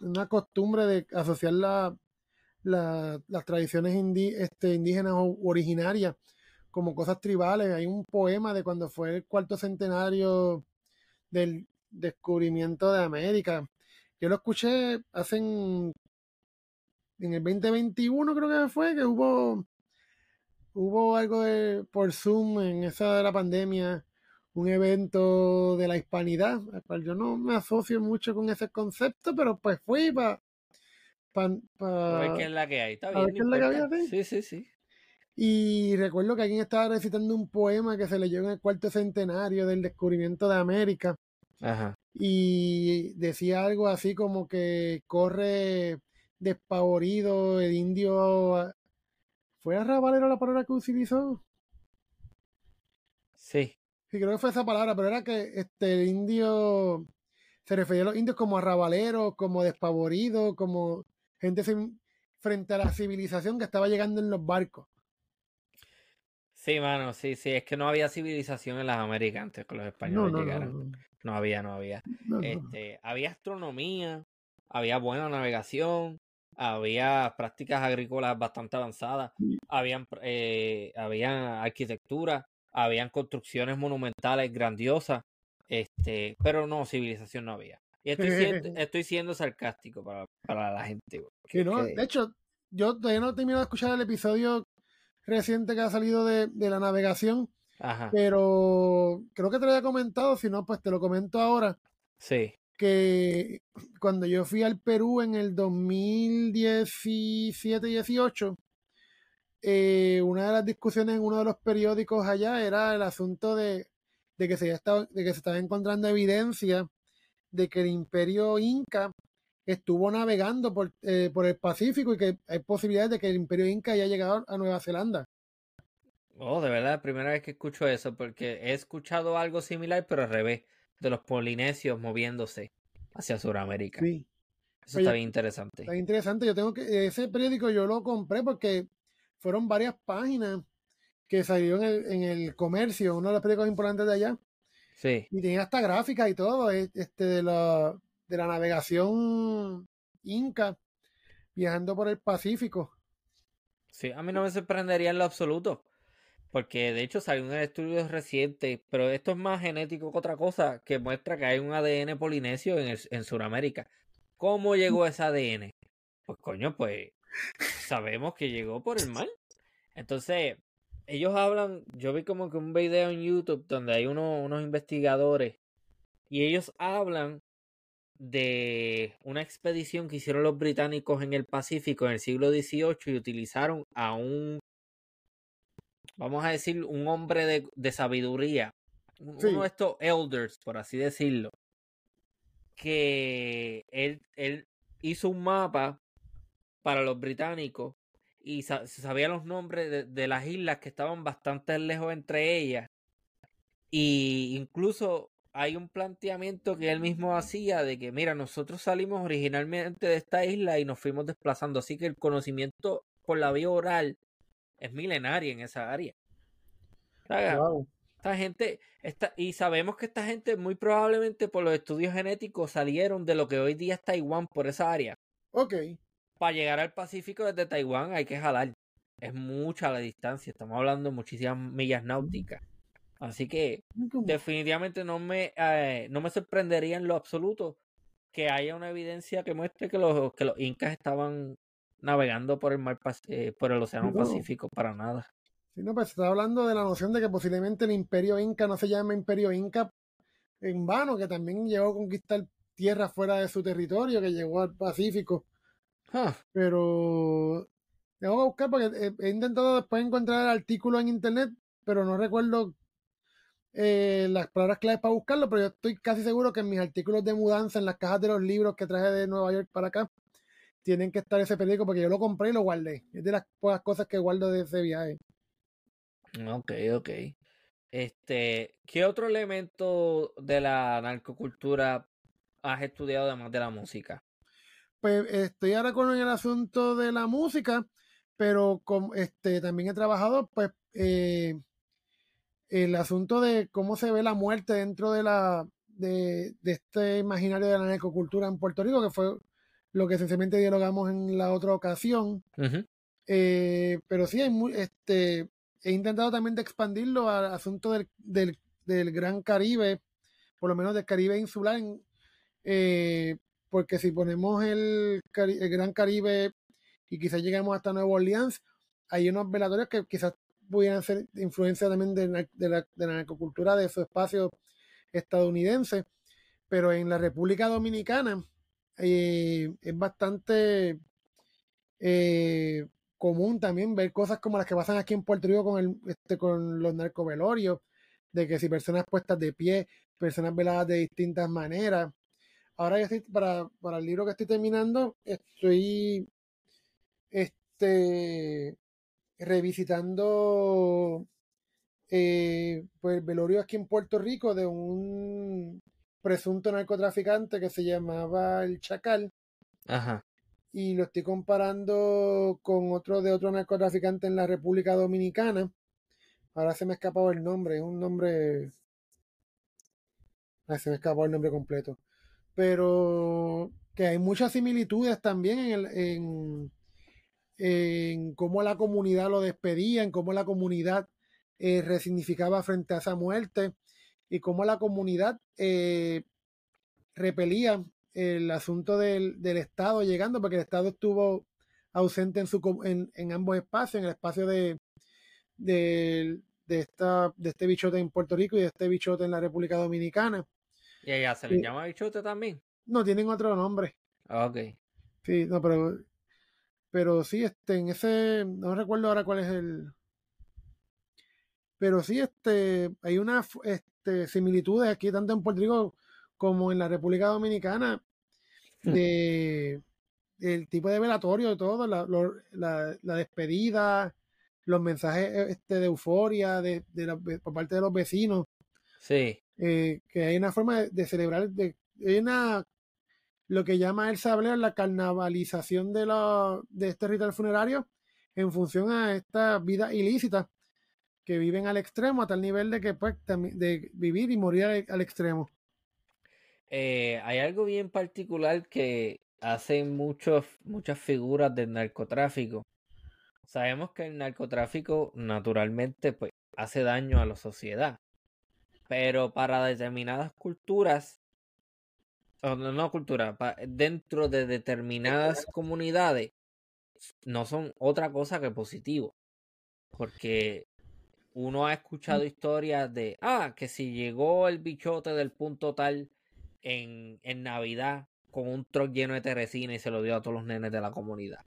una costumbre de asociar la, la- las tradiciones indi- este, indígenas o originarias como cosas tribales. Hay un poema de cuando fue el cuarto centenario del descubrimiento de América. Yo lo escuché hace en, el 2021 creo que fue, que hubo, hubo algo de, por Zoom en esa de la pandemia, un evento de la hispanidad, al cual yo no me asocio mucho con ese concepto, pero pues fui para... Pa, pa- a ver qué es la que hay. Está a bien, ver qué es la que había, Sí, sí. sí, sí. Y recuerdo que alguien estaba recitando un poema que se leyó en el cuarto centenario del descubrimiento de América Ajá. y decía algo así como que corre despavorido el indio. ¿Fue arrabalero la palabra que utilizó? Sí. Sí, creo que fue esa palabra, pero era que este el indio se refería a los indios como arrabaleros, como despavoridos, como gente sin- frente a la civilización que estaba llegando en los barcos. Sí, mano, sí, sí. Es que no había civilización en las Américas antes que los españoles no, no, llegaran. no. No había, no había. Este, había astronomía, había buena navegación, había prácticas agrícolas bastante avanzadas, habían, eh, había arquitectura, habían construcciones monumentales grandiosas, este, pero no, civilización no había. Y estoy siendo, estoy siendo sarcástico para, para la gente. güey. Que no, Que- de hecho, yo todavía no he terminado de escuchar el episodio reciente que ha salido de, de la navegación, Ajá, pero creo que te lo había comentado, si no, pues te lo comento ahora, sí, que cuando yo fui al Perú en el 2017-18, eh, una de las discusiones en uno de los periódicos allá era el asunto de, de que se estado- de que se estaba encontrando evidencia de que el imperio inca estuvo navegando por, eh, por el Pacífico y que hay posibilidades de que el imperio inca haya llegado a Nueva Zelanda. Oh, de verdad, primera vez que escucho eso, porque he escuchado algo similar, pero al revés, de los polinesios moviéndose hacia Sudamérica. Sí. Eso está bien interesante. Está interesante. Yo tengo que, ese periódico yo lo compré porque fueron varias páginas que salieron en el, en el comercio, uno de los periódicos importantes de allá, Sí, y tenía hasta gráficas y todo, eh, este, de la, de la navegación inca viajando por el Pacífico. sí, a mí no me sorprendería en lo absoluto, porque de hecho salió un estudio reciente, pero esto es más genético que otra cosa, que muestra que hay un ADN polinesio en, el, en Sudamérica. ¿Cómo llegó ese ADN? Pues coño, pues sabemos que llegó por el mar. Entonces, ellos hablan, yo vi como que un video en YouTube donde hay uno- unos investigadores y ellos hablan de una expedición que hicieron los británicos en el Pacífico en el siglo XVIII y utilizaron a un, vamos a decir, un hombre de, de sabiduría, Sí. uno de estos elders, por así decirlo, que él, él hizo un mapa para los británicos y sa- se sabían los nombres de, de las islas que estaban bastante lejos entre ellas. Y incluso hay un planteamiento que él mismo hacía de que, mira, nosotros salimos originalmente de esta isla y nos fuimos desplazando, así que el conocimiento por la vía oral es milenaria en esa área. Esta gente, esta, y sabemos que esta gente muy probablemente por los estudios genéticos salieron de lo que hoy día es Taiwán por esa área. Ok. Para llegar al Pacífico desde Taiwán hay que jalar. Es mucha la distancia, estamos hablando de muchísimas millas náuticas. Así que definitivamente no me, eh, no me sorprendería en lo absoluto que haya una evidencia que muestre que los, que los incas estaban navegando por el mar eh, por el océano No. Pacífico para nada. Sí, no, pues está hablando de la noción de que posiblemente el imperio inca no se llama imperio inca en vano, que también llegó a conquistar tierras fuera de su territorio, que llegó al Pacífico. Pero tengo que buscar porque he, he intentado después encontrar el artículo en internet, pero no recuerdo eh, las palabras claves para buscarlo, pero yo estoy casi seguro que en mis artículos de mudanza, en las cajas de los libros que traje de Nueva York para acá, tienen que estar ese periódico porque yo lo compré y lo guardé. Es de las pocas cosas que guardo de ese viaje. Ok, ok. Este, ¿qué otro elemento de la narcocultura has estudiado además de la música? Pues estoy ahora con el asunto de la música, pero con, este, también he trabajado pues eh, el asunto de cómo se ve la muerte dentro de la de, de este imaginario de la narcocultura en Puerto Rico, que fue lo que esencialmente dialogamos en la otra ocasión. Eh, pero sí, hay mu- este, he intentado también de expandirlo al asunto del, del, del Gran Caribe, por lo menos del Caribe insular, en- eh, porque si ponemos el, el Gran Caribe y quizás lleguemos hasta Nueva Orleans, hay unos velatorios que quizás pudieran ser influencia también de, la- de la, de la narcocultura de su espacio estadounidense, pero en la República Dominicana eh, es bastante eh, común también ver cosas como las que pasan aquí en Puerto Rico con, el, este, con los narcovelorios, de que si personas puestas de pie, personas veladas de distintas maneras. Ahora yo estoy, para, para el libro que estoy terminando, estoy este, revisitando eh, pues, el velorio aquí en Puerto Rico de un presunto narcotraficante que se llamaba el Chacal Ajá. y lo estoy comparando con otro de otro narcotraficante en la República Dominicana. Ahora se me ha escapado el nombre, es un nombre. Se me ha escapado el nombre completo. Pero que hay muchas similitudes también en, el, en, en cómo la comunidad lo despedía, en cómo la comunidad eh, resignificaba frente a esa muerte y cómo la comunidad eh, repelía el asunto del, del Estado llegando, porque el Estado estuvo ausente en, su, en, en ambos espacios, en el espacio de, de, de, esta, de este bichote en Puerto Rico y de este bichote en la República Dominicana. ¿Y allá se le llama bichote también? No, tienen otro nombre. Ah, Ok. Sí, no, pero, pero sí, este, en ese, no recuerdo ahora cuál es el, pero sí, este, hay este, similitudes aquí, tanto en Puerto Rico como en la República Dominicana, de el tipo de velatorio, todo, la, lo- la, la despedida, los mensajes este, de euforia de, de la- por parte de los vecinos, Sí. eh, que hay una forma de, de celebrar, de, hay una, lo que llama el sableo la carnavalización de, la, de este ritual funerario en función a esta vida ilícita que viven al extremo, a tal nivel de que pues de vivir y morir al, extremo. Eh, hay algo bien particular que hacen muchos, muchas figuras del narcotráfico. Sabemos que el narcotráfico naturalmente pues, hace daño a la sociedad, pero para determinadas culturas, o no, no cultura, dentro de determinadas comunidades, no son otra cosa que positivo. Porque uno ha escuchado historias de, ah, que si llegó el bichote del punto tal en, en Navidad con un truck lleno de teresina y se lo dio a todos los nenes de la comunidad.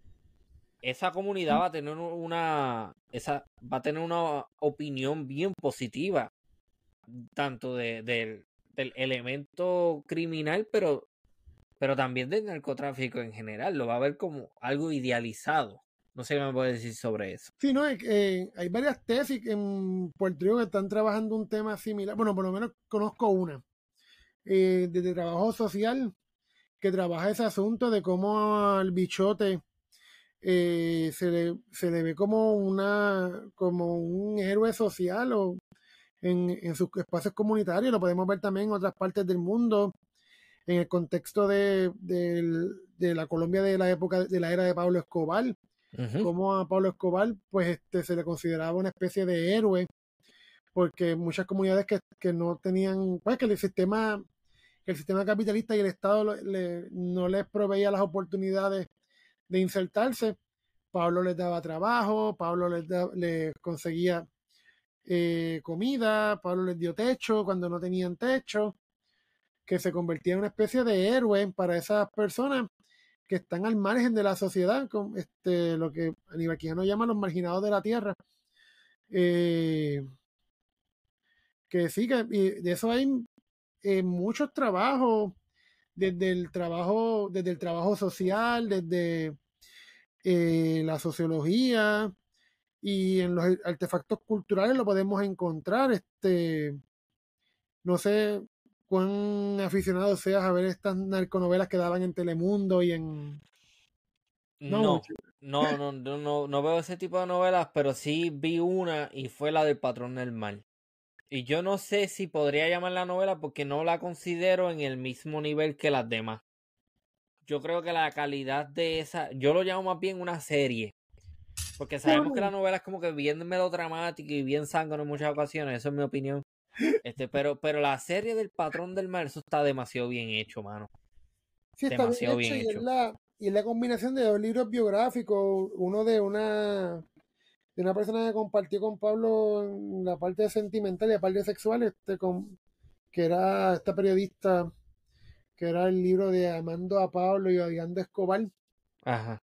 Esa comunidad va a tener una, esa, va a tener una opinión bien positiva, tanto de, del- del elemento criminal, pero, pero también del narcotráfico en general, lo va a ver como algo idealizado. No sé qué me puede decir sobre eso. Sí, no, eh, hay varias tesis en Puerto Rico que están trabajando un tema similar. Bueno, por lo menos conozco una. Eh, desde trabajo social, que trabaja ese asunto de cómo al bichote eh, se, le, se ve como una como un héroe social o en, en sus espacios comunitarios. Lo podemos ver también en otras partes del mundo en el contexto de, de, de, la Colombia de la época de la era de Pablo Escobar, como a Pablo Escobar pues este, se le consideraba una especie de héroe, porque muchas comunidades que, que no tenían, pues que el sistema, que el sistema capitalista y el Estado le, no les proveía las oportunidades de insertarse, Pablo les daba trabajo, Pablo les, les conseguía eh, comida, Pablo les dio techo cuando no tenían techo, que se convertía en una especie de héroe para esas personas que están al margen de la sociedad, con este, lo que Aníbal nos llama los marginados de la tierra. Eh, que sí, que de eso hay eh, muchos trabajos, desde el trabajo, desde el trabajo social, desde eh, la sociología y en los artefactos culturales lo podemos encontrar. Este, no sé, cuán aficionado seas a ver estas narconovelas que daban en Telemundo y en... No, no, no, no, no, veo ese tipo de novelas, pero sí vi una y fue la del patrón del mal. Y yo no sé si podría llamar la novela porque no la considero en el mismo nivel que las demás. Yo creo que la calidad de esa, yo lo llamo más bien una serie. Porque sabemos que la novela es como que bien melodramática y bien sangre en muchas ocasiones, eso es mi opinión. Este, pero, pero la serie del patrón del mar, eso está demasiado bien hecho, mano. Sí, está demasiado bien hecho. Y, es la, y la combinación de dos libros biográficos, uno de una de una persona que compartió con Pablo en la parte sentimental y la parte sexual, este, con, que era esta periodista, que era el libro de Amando a Pablo y odiando Escobar. Ajá.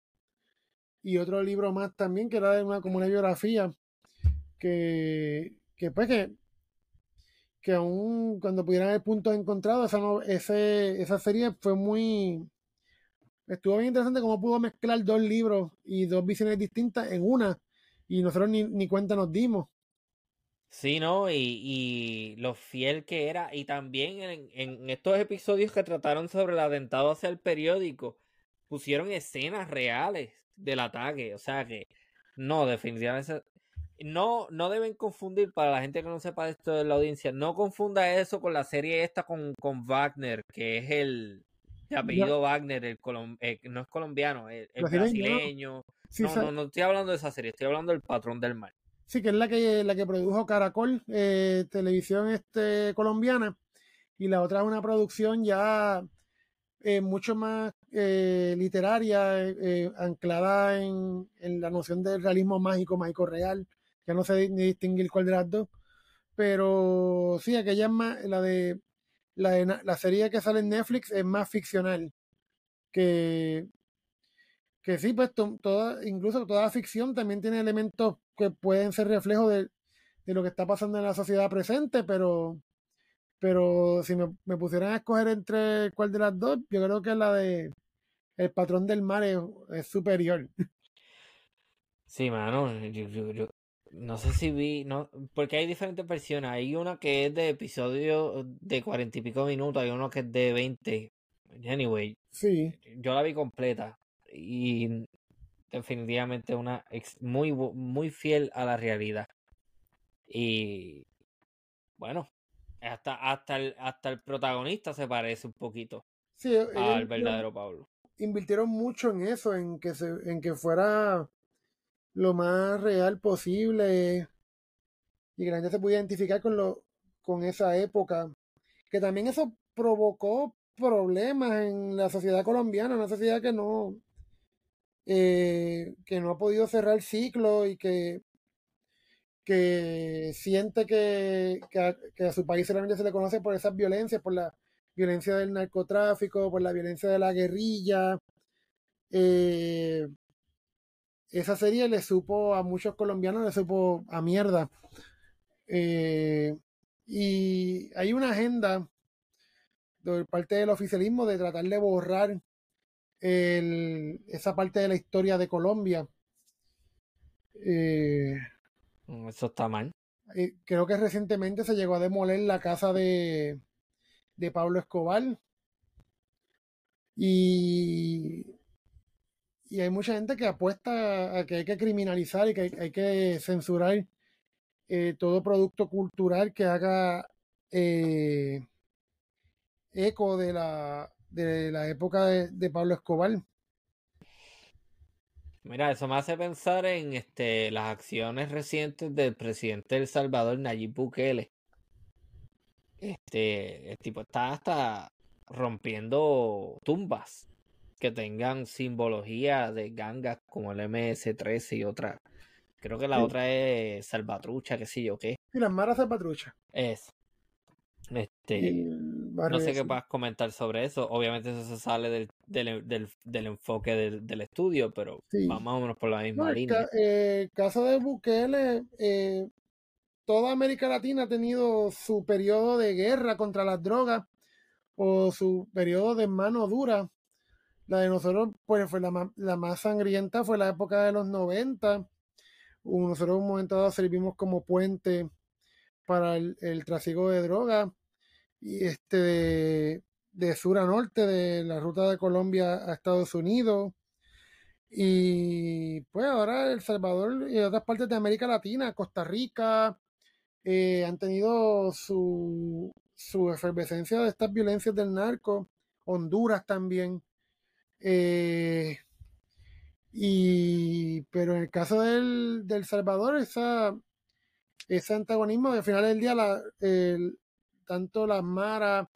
Y otro libro más también, que era de una, como una biografía, que, que pues que que aún cuando pudieran haber puntos encontrados, esa, esa serie fue muy... Estuvo bien interesante cómo pudo mezclar dos libros y dos visiones distintas en una, y nosotros ni, ni cuenta nos dimos. Sí, ¿no? Y, y, lo fiel que era. Y también en, en, estos episodios que trataron sobre el atentado hacia el periódico, pusieron escenas reales del ataque. O sea que, no, definitivamente no, no deben confundir, para la gente que no sepa esto de la audiencia, no confunda eso con la serie esta con, con Wagner, que es el de apellido Wagner, el eh, no es colombiano, el, brasileño. no, no, no, estoy hablando de esa serie, estoy hablando del patrón del mal. Sí, que es la que, la que produjo Caracol, eh, televisión este, colombiana, y la otra es una producción ya eh, mucho más literaria, anclada en, en, la noción del realismo mágico, mágico real, no sé ni distinguir cuál de las dos. Pero sí, aquella es más, la de la, la serie que sale en Netflix es más ficcional. Que, que sí, pues toda, incluso toda ficción también tiene elementos que pueden ser reflejos de, de, lo que está pasando en la sociedad presente, pero, pero si me, pusieran a escoger entre cuál de las dos, yo creo que la de El patrón del mar es, superior. Sí, mano, yo, no sé si vi, no, porque hay diferentes versiones. Hay una que es de episodio de cuarenta y pico minutos, hay uno que es de veinte. Anyway, sí. yo la vi completa y definitivamente una muy muy fiel a la realidad. Y bueno, hasta hasta el hasta el protagonista se parece un poquito sí, al verdadero Pablo. Invirtieron mucho en eso, en que se, en que fuera lo más real posible y que la gente se pudiera identificar con, lo, con esa época. Que también eso provocó problemas en la sociedad colombiana, una sociedad que no, eh, que no ha podido cerrar el ciclo y que, que siente que, que, a, su país solamente se le conoce por esas violencias, por la violencia del narcotráfico, por la violencia de la guerrilla. Eh, esa serie le supo a muchos colombianos, le supo a mierda. Eh, y hay una agenda de parte del oficialismo de tratar de borrar el- esa parte de la historia de Colombia. Eh, Mm, Eso está mal. eh, creo que recientemente se llegó a demoler la casa de, de Pablo Escobar. Y, y hay mucha gente que apuesta a que hay que criminalizar y que hay, que censurar eh, todo producto cultural que haga eh, eco de la, de la época de, Pablo Escobar. Mira, eso me hace pensar en este, las acciones recientes del presidente de El Salvador, Nayib Bukele. Este, el tipo está hasta rompiendo tumbas que tengan simbología de gangas como el MS-13 y otra. Creo que la Sí. otra es Salvatrucha, qué sé yo qué. Y las maras de patrucha. Es. Este, no sé qué puedas comentar sobre eso. Obviamente eso se sale del, del, del, del enfoque del, del estudio, pero Sí. va más o menos por la misma No, línea. ca- eh, caso de Bukele, eh, toda América Latina ha tenido su periodo de guerra contra las drogas o su periodo de mano dura. La de nosotros, pues, fue la, la más sangrienta, fue la época de los 90. Uh, Nosotros en un momento dado servimos como puente para el, el trasiego de drogas y este de, de sur a norte, de la ruta de Colombia a Estados Unidos. Y pues ahora El Salvador y otras partes de América Latina, Costa Rica, eh, han tenido su, su efervescencia de estas violencias del narco, Honduras también. Eh, y, pero en el caso del, del Salvador, esa, ese antagonismo, al final del día, la, tanto las maras,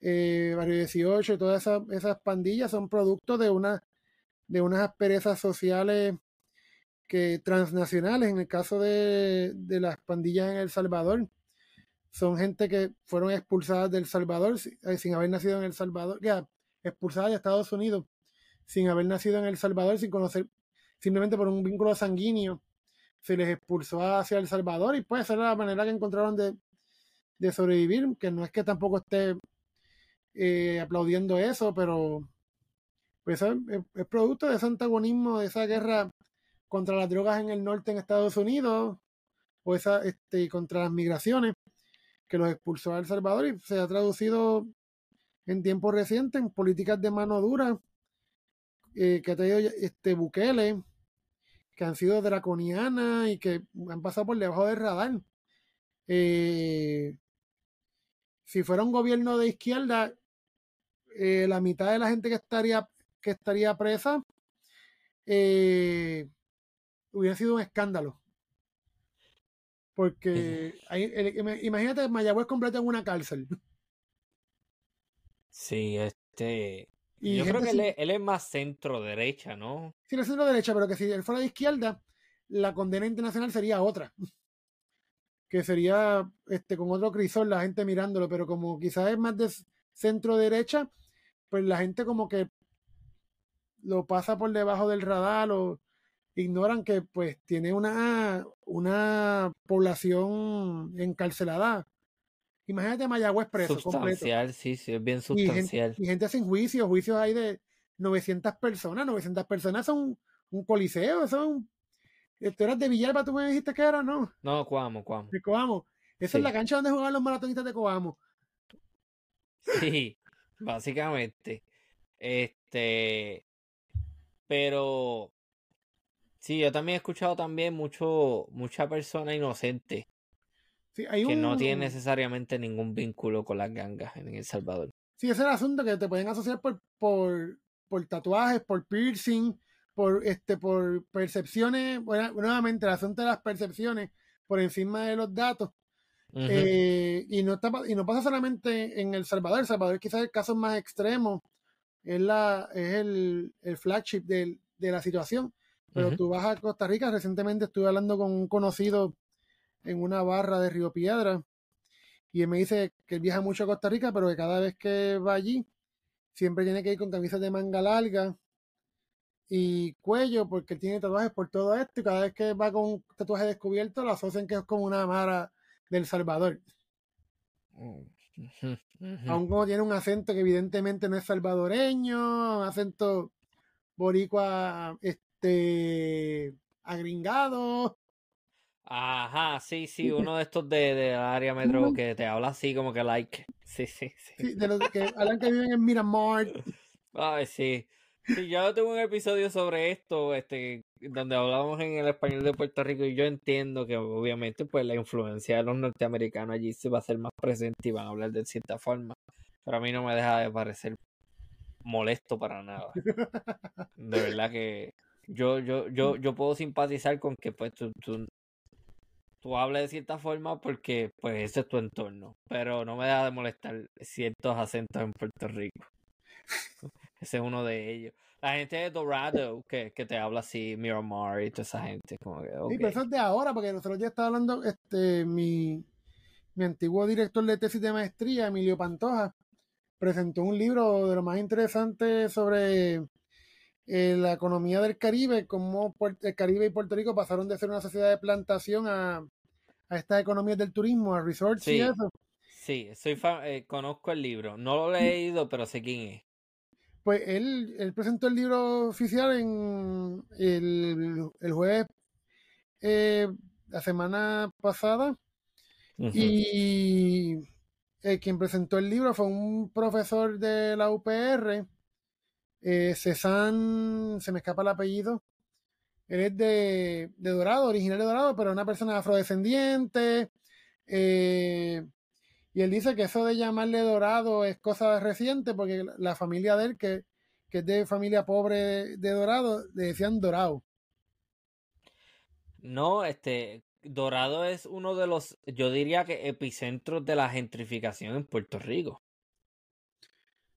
eh, Barrio 18 y todas esas, esas pandillas son producto de una de unas asperezas sociales que transnacionales, en el caso de, de las pandillas en El Salvador, son gente que fueron expulsadas del Salvador eh, sin haber nacido en El Salvador, ya, expulsadas de Estados Unidos sin haber nacido en El Salvador, sin conocer, simplemente por un vínculo sanguíneo, se les expulsó hacia El Salvador y pues esa era la manera que encontraron de, de sobrevivir, que no es que tampoco esté eh, aplaudiendo eso, pero pues es producto de ese antagonismo, de esa guerra contra las drogas en el norte en Estados Unidos, o esa, este, contra las migraciones, que los expulsó a El Salvador y se ha traducido en tiempos recientes en políticas de mano dura eh, que ha tenido este Bukele, que han sido draconianas y que han pasado por debajo del radar. Eh, si fuera un gobierno de izquierda, eh, la mitad de la gente que estaría, que estaría presa hubiera sido un escándalo. Porque hay- el- imagínate Mayagüez completo en una cárcel. Sí, este. Y yo creo que él es, él es más centro derecha, ¿no? Si le centro derecha, pero que si él fuera de izquierda, la condena internacional sería otra. Que sería este con otro crisol la gente mirándolo, pero como quizás es más de centro derecha, pues la gente como que lo pasa por debajo del radar o ignoran que pues tiene una, una población encarcelada. Imagínate Mayagüez preso completo. Sustancial, sí, sí, es bien Y gente, sustancial. y gente sin juicio, juicios hay de 900 personas, 900 personas son un, coliseo, son Esto eras de Villalba, tú me dijiste que era, ¿no? No, Cuamo, Cuamo. De Coamo. Esa Sí. es la cancha donde jugaban los maratonistas de Coamo. Sí, básicamente. Este, pero sí, yo también he escuchado también mucho, mucha persona inocente Sí, hay que un... no tiene necesariamente ningún vínculo con las gangas en El Salvador. Sí, ese es el asunto que te pueden asociar por, por, por tatuajes, por piercing, por este, por percepciones, bueno, nuevamente el asunto de las percepciones por encima de los datos. Eh, y, no está, y no pasa solamente en El Salvador, El Salvador quizás el caso más extremo, es, la, es el, el flagship del- de la situación. Pero tú vas a Costa Rica, recientemente estuve hablando con un conocido en una barra de Río Piedra y él me dice que él viaja mucho a Costa Rica, pero que cada vez que va allí siempre tiene que ir con camisas de manga larga y cuello porque él tiene tatuajes por todo esto y cada vez que va con un tatuaje descubierto lo asocian que es como una mara del Salvador. Ujú. Aún como tiene un acento que evidentemente no es salvadoreño, un acento boricua, este, agringado. Ajá, sí, sí, uno de estos de, de área metro que te habla así como que like. Sí, sí, sí. Sí, de los que hablan que viven en Miramar. Ay, sí. Sí, yo tengo un episodio sobre esto, este, donde hablamos en el español de Puerto Rico y yo entiendo que obviamente pues la influencia de los norteamericanos allí se va a hacer más presente y van a hablar de cierta forma. Pero a mí no me deja de parecer molesto para nada. De verdad que yo, yo, yo, yo puedo simpatizar con que pues tú, tú, tú hables de cierta forma porque pues ese es tu entorno. Pero no me deja de molestar ciertos acentos en Puerto Rico. Ese es uno de ellos. La gente de Dorado que, que te habla así, Miramar y toda esa gente. Como que, Sí, ok. pero eso es de ahora, porque nosotros ya estaba hablando, este, mi, mi antiguo director de tesis de maestría, Emilio Pantoja, presentó un libro de lo más interesante sobre eh, la economía del Caribe, cómo el Caribe y Puerto Rico pasaron de ser una sociedad de plantación a, a estas economías del turismo, a resorts y Sí. eso. Sí, soy fa- eh, conozco el libro. No lo he leído, pero sé quién es. Pues él, él presentó el libro oficial en el, el jueves, eh, la semana pasada, y eh, quien presentó el libro fue un profesor de la UPR, eh, Cezanne, se me escapa el apellido, él es de, de Dorado, original de Dorado, pero una persona afrodescendiente, eh, y él dice que eso de llamarle Dorado es cosa reciente porque la- familia de él, que, que es de familia pobre de, de Dorado, le decían Dorado. No, este, Dorado es uno de los, yo diría que epicentros de la gentrificación en Puerto Rico.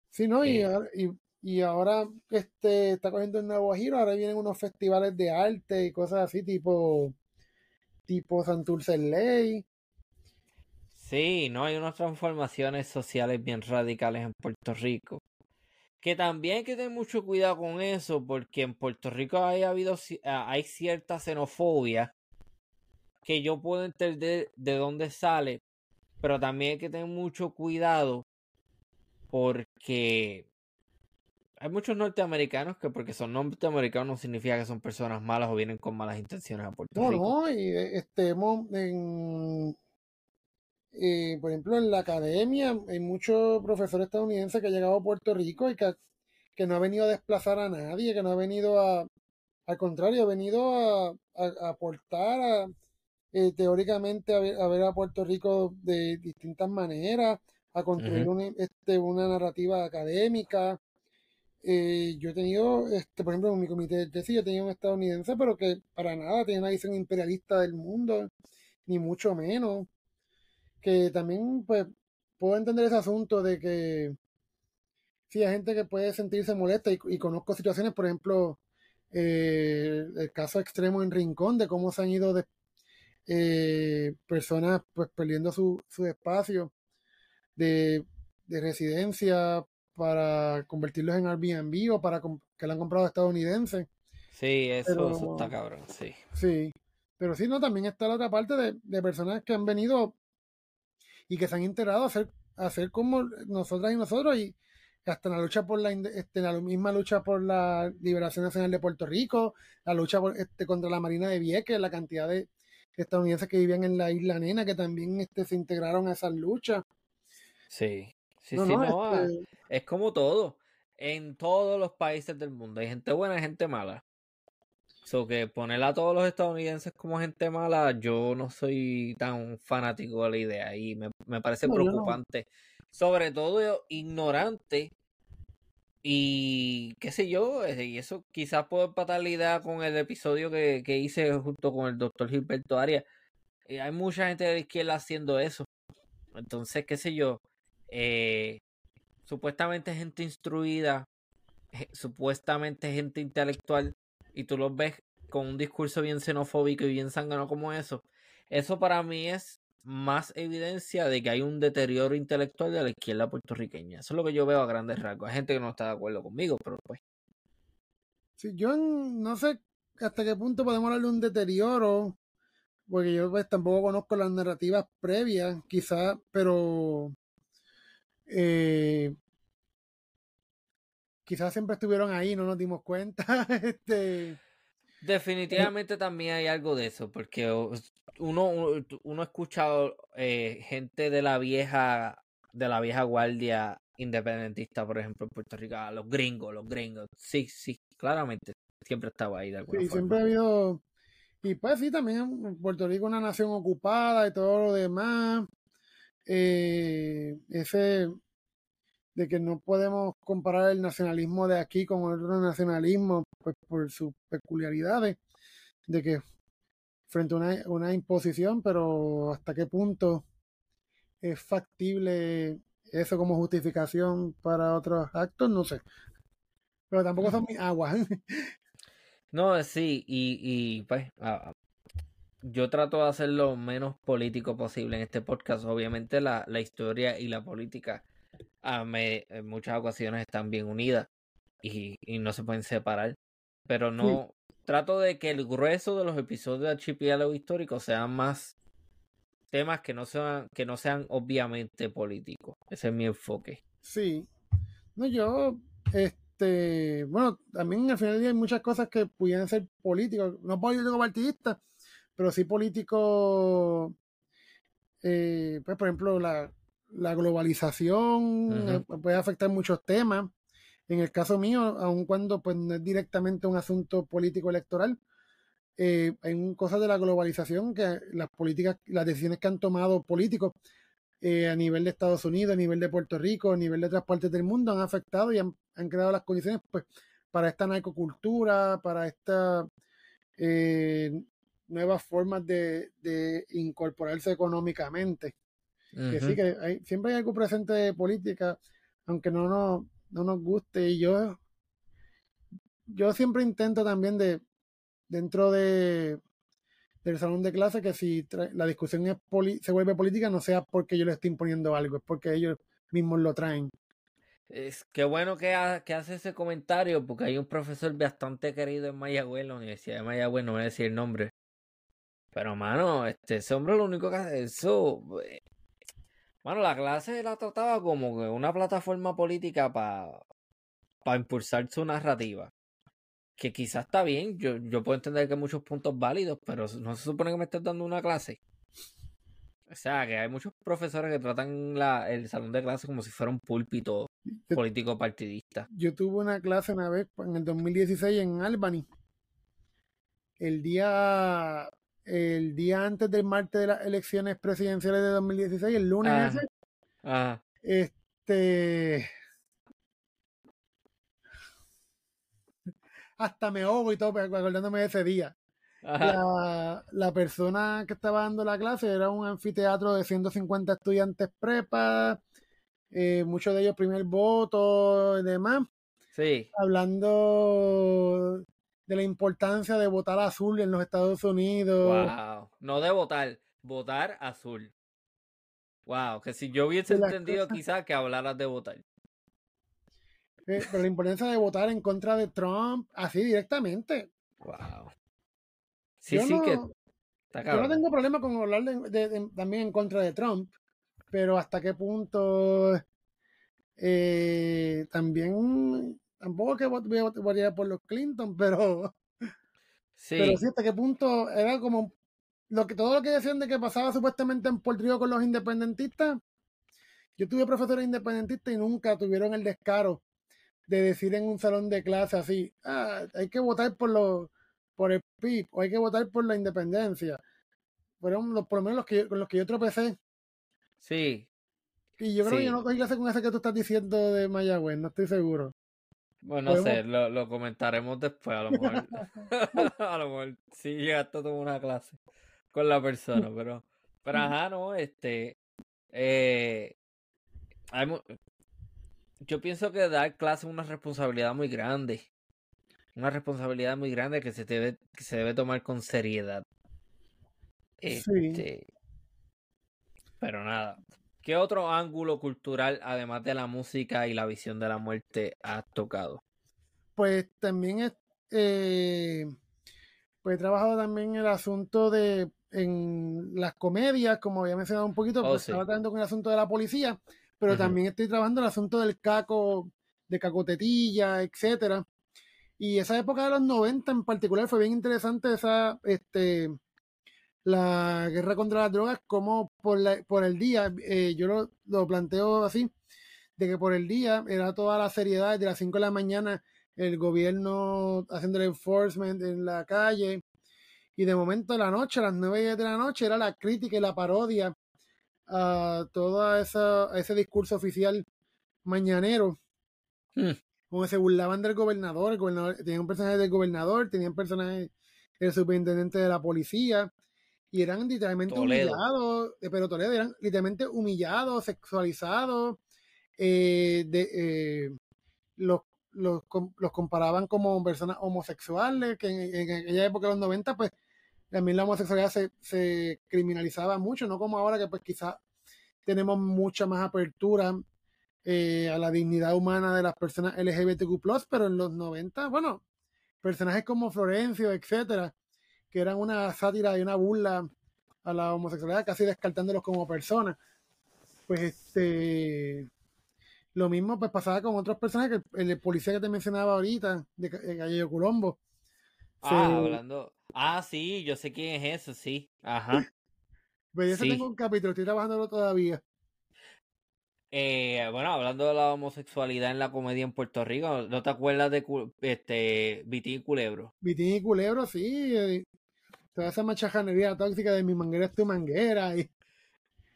Sí, ¿no? Y, Eh. y, y ahora este, está cogiendo un nuevo giro, ahora vienen unos festivales de arte y cosas así, tipo, tipo Santurce Ley. Sí, no hay unas transformaciones sociales bien radicales en Puerto Rico. Que también hay que tener mucho cuidado con eso, porque en Puerto Rico hay habido ah, hay cierta xenofobia que yo puedo entender de dónde sale, pero también hay que tener mucho cuidado porque hay muchos norteamericanos que porque son norteamericanos no significa que son personas malas o vienen con malas intenciones a Puerto No, Rico. no, y eh, este, en, eh, por ejemplo, en la academia hay muchos profesores estadounidenses que han llegado a Puerto Rico y que, que no ha venido a desplazar a nadie, que no ha venido a, al contrario, ha venido a, aportar a, eh, teóricamente a ver, a ver a Puerto Rico de distintas maneras, a construir una, este, una narrativa académica. Eh, yo he tenido, este, por ejemplo, en mi comité de tesis, yo tenido un estadounidense, pero que para nada tiene una visión imperialista del mundo, ni mucho menos. Que también, pues, puedo entender ese asunto de que sí hay gente que puede sentirse molesta y, y conozco situaciones, por ejemplo, eh, el caso extremo en Rincón, de cómo se han ido eh, personas pues perdiendo su, su espacio de, de residencia para convertirlos en Airbnb o para que lo han comprado estadounidenses. Sí, eso, Pero- eso está cabrón, sí. Sí, pero sí, no, también está la otra parte de, de personas que han venido y que se han integrado a hacer, a hacer como nosotras y nosotros y hasta en la lucha por la, este, la misma lucha por la liberación nacional de Puerto Rico, la lucha por, este, contra la Marina de Vieques, la cantidad de estadounidenses que vivían en la isla Nena que también este, se integraron a esas luchas. Sí, sí, No, sí, no, no, este- es como todo. En todos los países del mundo hay gente buena y gente mala. So que poner a todos los estadounidenses como gente mala, yo no soy tan fanático de la idea y me, me parece No, preocupante. Sobre todo ignorante y qué sé yo, eh, y eso quizás puedo empatar la idea con el episodio que, que hice junto con el doctor Gilberto Arias. Eh, hay mucha gente de la izquierda haciendo eso. Entonces, qué sé yo, eh, supuestamente gente instruida, supuestamente gente intelectual, y tú los ves con un discurso bien xenofóbico y bien sangrano como eso. Eso para mí es más evidencia de que hay un deterioro intelectual de la izquierda puertorriqueña. Eso es lo que yo veo a grandes rasgos. Hay gente que no está de acuerdo conmigo, pero pues. Yo no sé hasta qué punto podemos hablar de un deterioro, porque yo pues tampoco conozco las narrativas previas, quizás, pero Eh, quizás siempre estuvieron ahí, no nos dimos cuenta. este, Definitivamente también hay algo de eso, porque uno, uno ha escuchado eh, gente de la vieja, de la vieja guardia independentista, por ejemplo, en Puerto Rico, a los gringos, los gringos. Sí, sí, claramente, siempre estaba ahí de alguna sí, forma. siempre ha habido, y pues sí, también Puerto Rico una nación ocupada y todo lo demás. Eh, ese de que no podemos comparar el nacionalismo de aquí con otro nacionalismo pues por sus peculiaridades, de que frente a una, una imposición, pero hasta qué punto es factible eso como justificación para otros actos, no sé. Pero tampoco son mis aguas. No, sí, y, y pues ah, yo trato de hacer lo menos político posible en este podcast. Obviamente la, la historia y la política ah, me, en muchas ocasiones están bien unidas y, y no se pueden separar. Pero no, trato de que el grueso de los episodios de Archipiélago Histórico sean más temas que no sean, que no sean obviamente políticos. Ese es mi enfoque. Sí. No, yo, este, bueno, también al final del día hay muchas cosas que pudieran ser políticos, no político partidista, pero sí político, eh, pues por ejemplo, la, la globalización eh, puede afectar muchos temas. En el caso mío, aun cuando pues no es directamente un asunto político electoral, eh, hay cosas de la globalización que las políticas, las decisiones que han tomado políticos eh, a nivel de Estados Unidos, a nivel de Puerto Rico, a nivel de otras partes del mundo han afectado y han, han creado las condiciones pues para esta narcocultura, para esta eh, nuevas formas de, de, incorporarse económicamente. Que sí, que hay, siempre hay algo presente de política, aunque no nos, no nos guste. Y yo, yo siempre intento también de, dentro de del salón de clase, que si la discusión es se vuelve política, no sea porque yo le estoy imponiendo algo, es porque ellos mismos lo traen. Es qué bueno que, que hace ese comentario, porque hay un profesor bastante querido en Mayagüez, en la Universidad de Mayagüez, no voy a decir el nombre. Pero, mano, este, ese hombre lo único que hace eso. Mano, la clase la trataba como una plataforma política para para impulsar su narrativa. Que quizás está bien, yo, yo puedo entender que hay muchos puntos válidos, pero no se supone que me estés dando una clase. O sea, que hay muchos profesores que tratan la, el salón de clase como si fuera un púlpito político partidista. Yo tuve una clase una vez en el 2016 en Albany. El día el día antes del martes de las elecciones presidenciales de 2016, el lunes Ah. ese, Ajá. este hasta me ahogo y todo pues, acordándome de ese día. La, la persona que estaba dando la clase era un anfiteatro de 150 estudiantes prepa, eh, muchos de ellos primer voto y demás, Sí. hablando de la importancia de votar azul en los Estados Unidos. Wow. No de votar, votar azul. Wow, que si yo hubiese entendido cosas- quizás que hablaras de votar. Eh, pero la importancia de votar en contra de Trump, así directamente. Wow. Sí, Yo sí no- que está Yo no tengo problema con hablar de- de- de- también en contra de Trump, pero hasta qué punto eh, también tampoco es que votaría por los Clinton, pero Sí. pero sí hasta qué punto era como lo que todo lo que decían de que pasaba supuestamente en Puerto Rico con los independentistas. Yo tuve profesores independentistas y nunca tuvieron el descaro de decir en un salón de clase así, ah, hay que votar por los por el PIB o hay que votar por la independencia. Fueron los, por lo menos los que yo- con los que yo tropecé. Sí. Y yo creo Sí. que yo no cogí clase con ese que tú estás diciendo de Mayagüez, no estoy seguro. Bueno, no sé, lo, lo comentaremos después, a lo mejor. a lo mejor sí llegaste a tomar una clase con la persona, pero, pero ajá, no, este, eh, hay yo pienso que dar clase es una responsabilidad muy grande, una responsabilidad muy grande que se debe, que se debe tomar con seriedad. Este, pero nada. ¿Qué otro ángulo cultural, además de la música y la visión de la muerte, has tocado? Pues también es, eh, pues he trabajado también el asunto de en las comedias, como había mencionado un poquito, Oh, pues sí. estaba tratando con el asunto de la policía, pero también estoy trabajando el asunto del caco, de cacotetilla, etcétera. Y esa época de los 90 en particular fue bien interesante esa, este, la guerra contra las drogas, como por, la- por el día, eh, yo lo, lo planteo así, de que por el día era toda la seriedad, de las 5 de la mañana el gobierno haciendo el enforcement en la calle, y de momento a la noche, a las 9 de la noche, era la crítica y la parodia a todo esa, a ese discurso oficial mañanero, Hmm. como se burlaban del gobernador, el gobernador, tenían un personaje del gobernador, tenían personajes del superintendente de la policía, y eran literalmente Toledo. humillados, eh, pero Toledo eran literalmente humillados, sexualizados, eh, de, eh, los, los, los comparaban como personas homosexuales, que en, en aquella época de los 90, pues también la homosexualidad se, se criminalizaba mucho, no como ahora que pues quizás tenemos mucha más apertura eh, a la dignidad humana de las personas LGBTQ+, pero en los 90, bueno, personajes como Florencio, etcétera, que eran una sátira y una burla a la homosexualidad, casi descartándolos como personas. Pues este lo mismo pues pasaba con otros personajes, que el, el policía que te mencionaba ahorita, de de Calle Colombo. Ah, Se- hablando. Ah, sí, yo sé quién es eso, sí. Ajá. Pues yo Sí. tengo un capítulo, estoy trabajándolo todavía. Eh, bueno, hablando de la homosexualidad en la comedia en Puerto Rico, ¿no te acuerdas de este Vitín y Culebro? Vitín y Culebro, sí. eh, toda esa machajanería tóxica de mi manguera es tu manguera. Y...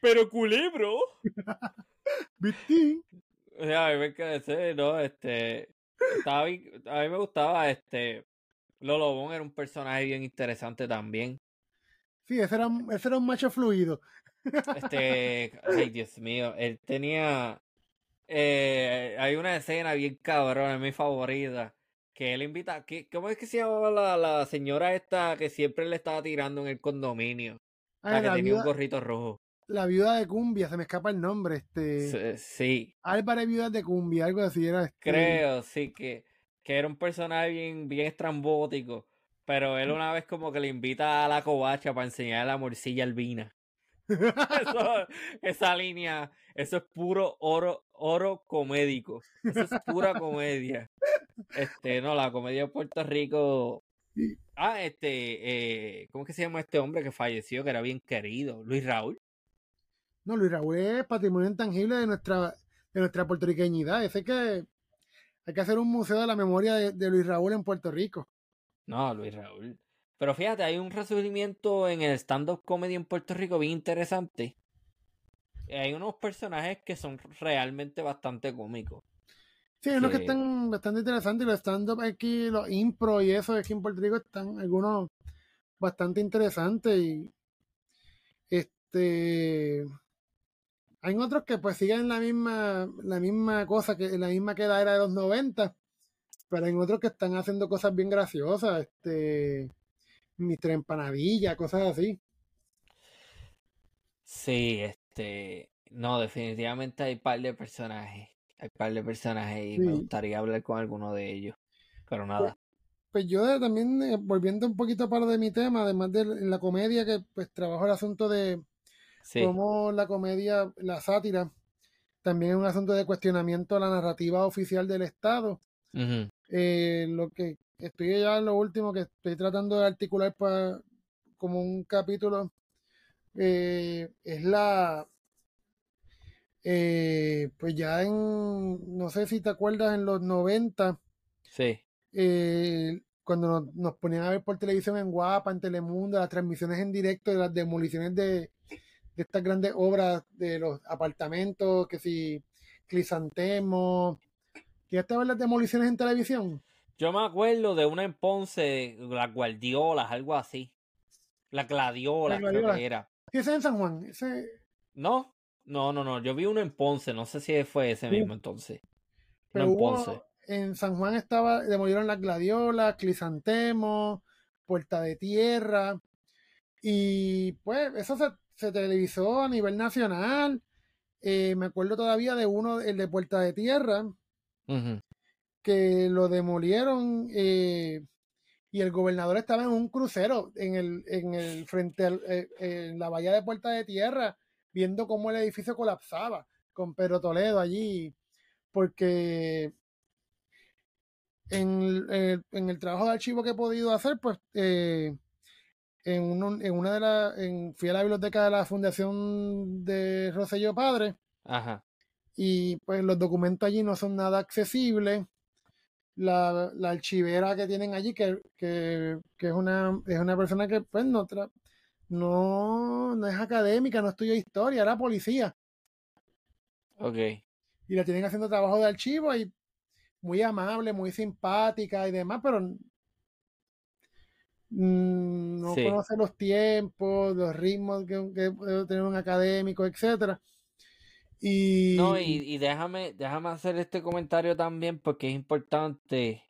Pero Culebro. Vitín. O sea, a mí me quedé, no, este, estaba bien- a mí me gustaba, este, Lolo Bon era un personaje bien interesante también. Sí, ese era, ese era un macho fluido. Este, ay Dios mío, él tenía, eh, hay una escena bien cabrón, es mi favorita, que él invita, ¿qué- ¿cómo es que se llamaba la, la señora esta que siempre le estaba tirando en el condominio? Ah, La que la tenía un viuda- gorrito rojo. La viuda de Cumbia, se me escapa el nombre. Este, Sí, sí, Álvarez Viuda de Cumbia, algo así era. este, creo, sí, que, que era un personaje bien, bien estrambótico, pero él una vez como que le invita a la covacha para enseñarle la morcilla albina. Eso- esa línea, eso es puro oro, oro comédico. Eso es pura comedia. Este, no, la comedia de Puerto Rico. Ah, este, eh, ¿cómo es que se llama este hombre que falleció, que era bien querido? Luis Raúl. No, Luis Raúl es patrimonio intangible de nuestra, de nuestra puertorriqueñidad. Ese que hay que hacer un museo de la memoria de, de Luis Raúl en Puerto Rico. No, Luis Raúl. Pero fíjate, hay un resurgimiento en el stand-up comedy en Puerto Rico bien interesante. Hay unos personajes que son realmente bastante cómicos. Sí, hay unos que Sí. están bastante interesantes. y Los stand-up aquí, los impro y eso aquí en Puerto Rico están algunos bastante interesantes. Y este hay otros que pues siguen la misma, la misma cosa que la misma que la era de los 90, pero hay otros que están haciendo cosas bien graciosas, este Mr. Empanadilla, cosas así. Sí, este, no, definitivamente hay par de personajes, hay par de personajes y Sí. me gustaría hablar con alguno de ellos, pero nada. Pues yo eh, también, eh, volviendo un poquito para de mi tema, además de la comedia, que pues trabajo el asunto de Sí. cómo la comedia, la sátira, también es un asunto de cuestionamiento a la narrativa oficial del Estado. Eh, lo que estoy ya en lo último que estoy tratando de articular para como un capítulo eh, es la eh, pues ya en no sé si te acuerdas en los 90 Sí. eh, cuando nos, nos ponían a ver por televisión en Guapa, en Telemundo, las transmisiones en directo de las demoliciones de, de estas grandes obras de los apartamentos, que si Clisantemo. ¿Llegaste a ver las demoliciones en televisión? Yo me acuerdo de una en Ponce, las Guardiolas, algo así. Las Gladiolas, Las creo que era. Ese es en San Juan. Ese, ¿No? No, no, no. Yo vi uno en Ponce, no sé si fue ese mismo entonces. No pero en hubo- Ponce. en San Juan estaba, demolieron las Gladiolas, Clisantemo, Puerta de Tierra. Y pues eso se, se televisó a nivel nacional. Eh, me acuerdo todavía de uno, el de Puerta de Tierra, Ujú. Que lo demolieron eh, y el gobernador estaba en un crucero en el, en el frente al- eh, en la bahía de Puerta de Tierra viendo cómo el edificio colapsaba. con Pedro Toledo allí, porque en, el- en el trabajo de archivo que he podido hacer, pues eh, en, uno- en una de las, fui a la biblioteca de la Fundación de Rosselló Padre Ajá. y pues los documentos allí no son nada accesibles. La, la archivera que tienen allí, que, que, que es, una, es una persona que pues no, tra- no, no es académica, no estudió historia, era policía. Ok. Y la tienen haciendo trabajo de archivo y muy amable, muy simpática y demás, pero no Sí. conoce los tiempos, los ritmos que, que puede tener un académico, etcétera. No, y, déjame, déjame hacer este comentario también porque es importante.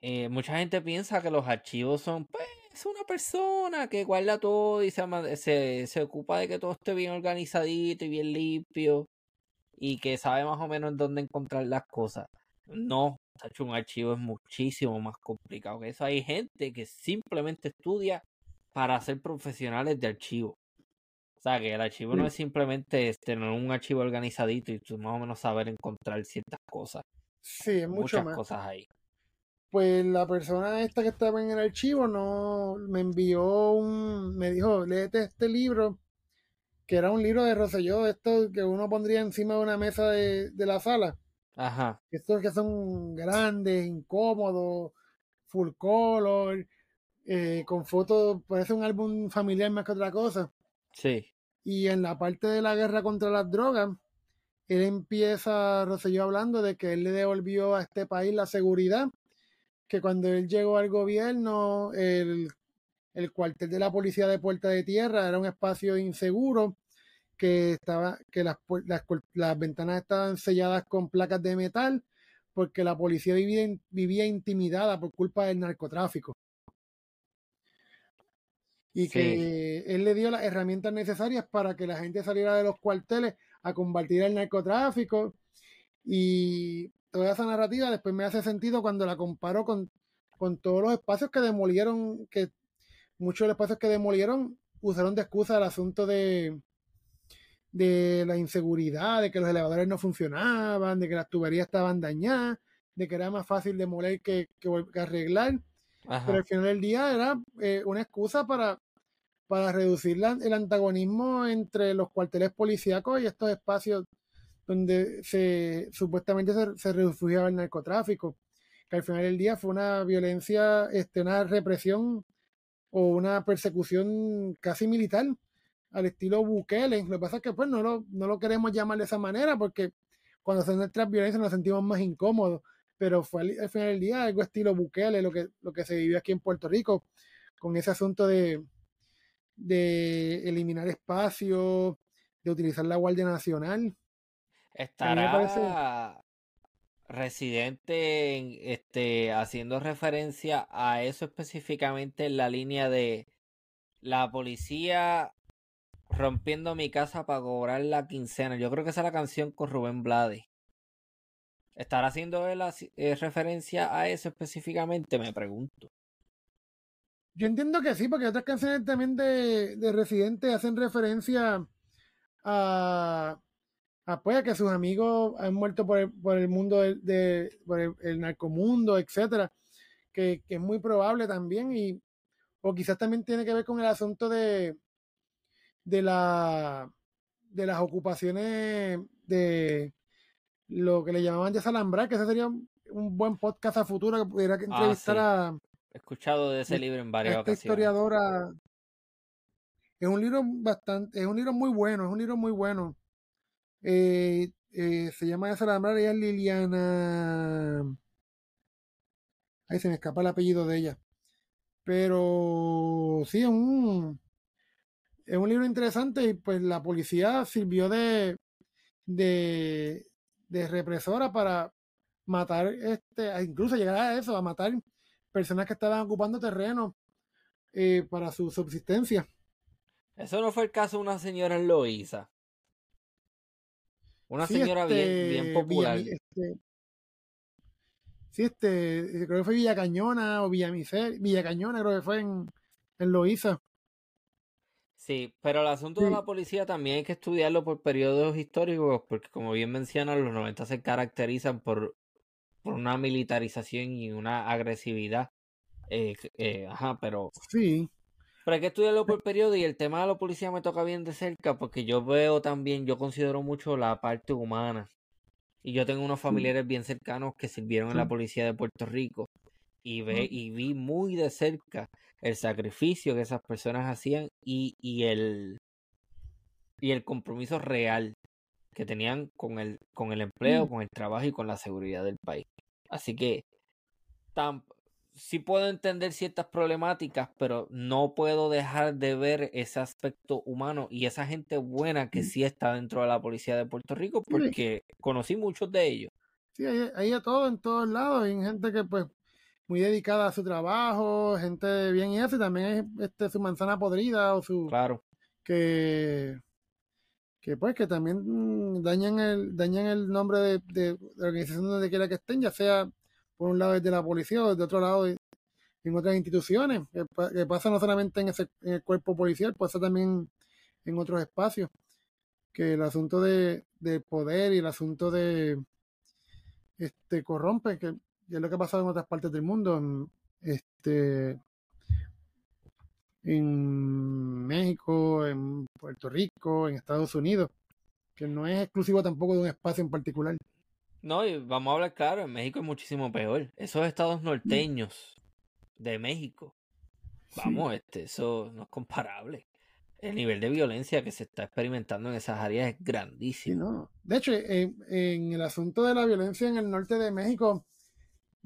Eh, mucha gente piensa que los archivos son, pues, es una persona que guarda todo y se, se, se ocupa de que todo esté bien organizadito y bien limpio y que sabe más o menos en dónde encontrar las cosas. No, un archivo es muchísimo más complicado que eso. Hay gente que simplemente estudia para ser profesionales de archivo. O sea, que el archivo no es simplemente este, tener un archivo organizadito y tú más o menos saber encontrar ciertas cosas. sí, es mucho Muchas más. cosas ahí. Pues la persona esta que estaba en el archivo no me envió un, me dijo, léete este libro, que era un libro de Rosselló, esto que uno pondría encima de una mesa de, de la sala. Ajá. Estos que son grandes, incómodos, full color, eh, con fotos, parece un álbum familiar más que otra cosa. Sí. Y en la parte de la guerra contra las drogas, él empieza, Rosselló hablando de que él le devolvió a este país la seguridad, que cuando él llegó al gobierno, el, el cuartel de la policía de Puerta de Tierra era un espacio inseguro, que estaba, que las, las, las ventanas estaban selladas con placas de metal, porque la policía vivía, vivía intimidada por culpa del narcotráfico. Y Sí. que él le dio las herramientas necesarias para que la gente saliera de los cuarteles a combatir el narcotráfico. Y toda esa narrativa después me hace sentido cuando la comparo con, con todos los espacios que demolieron, que muchos de los espacios que demolieron usaron de excusa el asunto de, de la inseguridad, de que los elevadores no funcionaban, de que las tuberías estaban dañadas, de que era más fácil demoler que, que, arreglar. Ajá. Pero al final del día era eh, una excusa para, para reducir la- el antagonismo entre los cuarteles policíacos y estos espacios donde se supuestamente se, refugiaba el narcotráfico. Que al final del día fue una violencia, este, una represión o una persecución casi militar al estilo Bukele. Lo que pasa es que pues no lo, no lo queremos llamar de esa manera porque cuando son nuestras violencias nos sentimos más incómodos. Pero fue al, al final del día algo estilo Bukele, lo que, lo que se vivió aquí en Puerto Rico, con ese asunto de, de eliminar espacios, de utilizar la Guardia Nacional. Estará Residente en, este, haciendo referencia a eso específicamente en la línea de la policía rompiendo mi casa para cobrar la quincena. Yo creo que esa es la canción con Rubén Blades. ¿Estará haciendo eh, referencia a eso específicamente? Me pregunto. Yo entiendo que sí, porque otras canciones también de, de Residente hacen referencia a, a, pues, a que sus amigos han muerto por el, por el mundo del- de, por el, el narcomundo, etcétera, que, que es muy probable también, y o quizás también tiene que ver con el asunto de, de la de las ocupaciones de lo que le llamaban desalambrar, que ese sería un, buen podcast a futuro que pudiera entrevistar sí. a He escuchado de ese libro en varias esta ocasiones. historiadora es un libro bastante, es un libro muy bueno, es un libro muy bueno. Eh, eh, se llama Desalambrar, ella es Liliana. Ahí se me escapa el apellido de ella. Pero sí, es un, es un libro interesante y pues la policía sirvió de, de, de represora para matar, este, incluso llegar a eso, a matar personas que estaban ocupando terreno eh, para su subsistencia. Eso no fue el caso de una señora en Loíza. Una Sí, señora bien, este, bien popular. Villa- este, sí, este, creo que fue Villa Cañona o Villa Miser, Villa Cañona creo que fue en, en Loíza. Sí, pero el asunto de la policía también hay que estudiarlo por periodos históricos, porque como bien mencionan, los 90 se caracterizan por, por una militarización y una agresividad. Eh, eh, ajá, pero... Sí. Pero hay que estudiarlo por periodo y el tema de la policía me toca bien de cerca porque yo veo también, yo considero mucho la parte humana. Y yo tengo unos familiares bien cercanos que sirvieron en la policía de Puerto Rico y, ve, y vi muy de cerca el sacrificio que esas personas hacían y, y, el, y el compromiso real que tenían con el, con el empleo, con el trabajo y con la seguridad del país. Así que tam, sí puedo entender ciertas problemáticas, pero no puedo dejar de ver ese aspecto humano y esa gente buena que sí está dentro de la policía de Puerto Rico, porque conocí muchos de ellos. Sí, hay, hay a todo en todos lados, hay gente que pues muy dedicada a su trabajo, gente bien y eso, y también es este, su manzana podrida o su... Claro. Que, que pues que también dañan el, dañan el nombre de, de, la organización donde quiera que estén, ya sea por un lado desde la policía o desde otro lado en otras instituciones, que, pasa no solamente en, ese, en el cuerpo policial, pasa también en otros espacios, que el asunto de, de poder y el asunto de este corrompe, que es lo que ha pasado en otras partes del mundo, en, este, en México, en Puerto Rico, en Estados Unidos, que no es exclusivo tampoco de un espacio en particular. No, y vamos a hablar claro, en México es muchísimo peor. Esos estados norteños de México, vamos, este, eso no es comparable. El nivel de violencia que se está experimentando en esas áreas es grandísimo. De hecho, en, en el asunto de la violencia en el norte de México,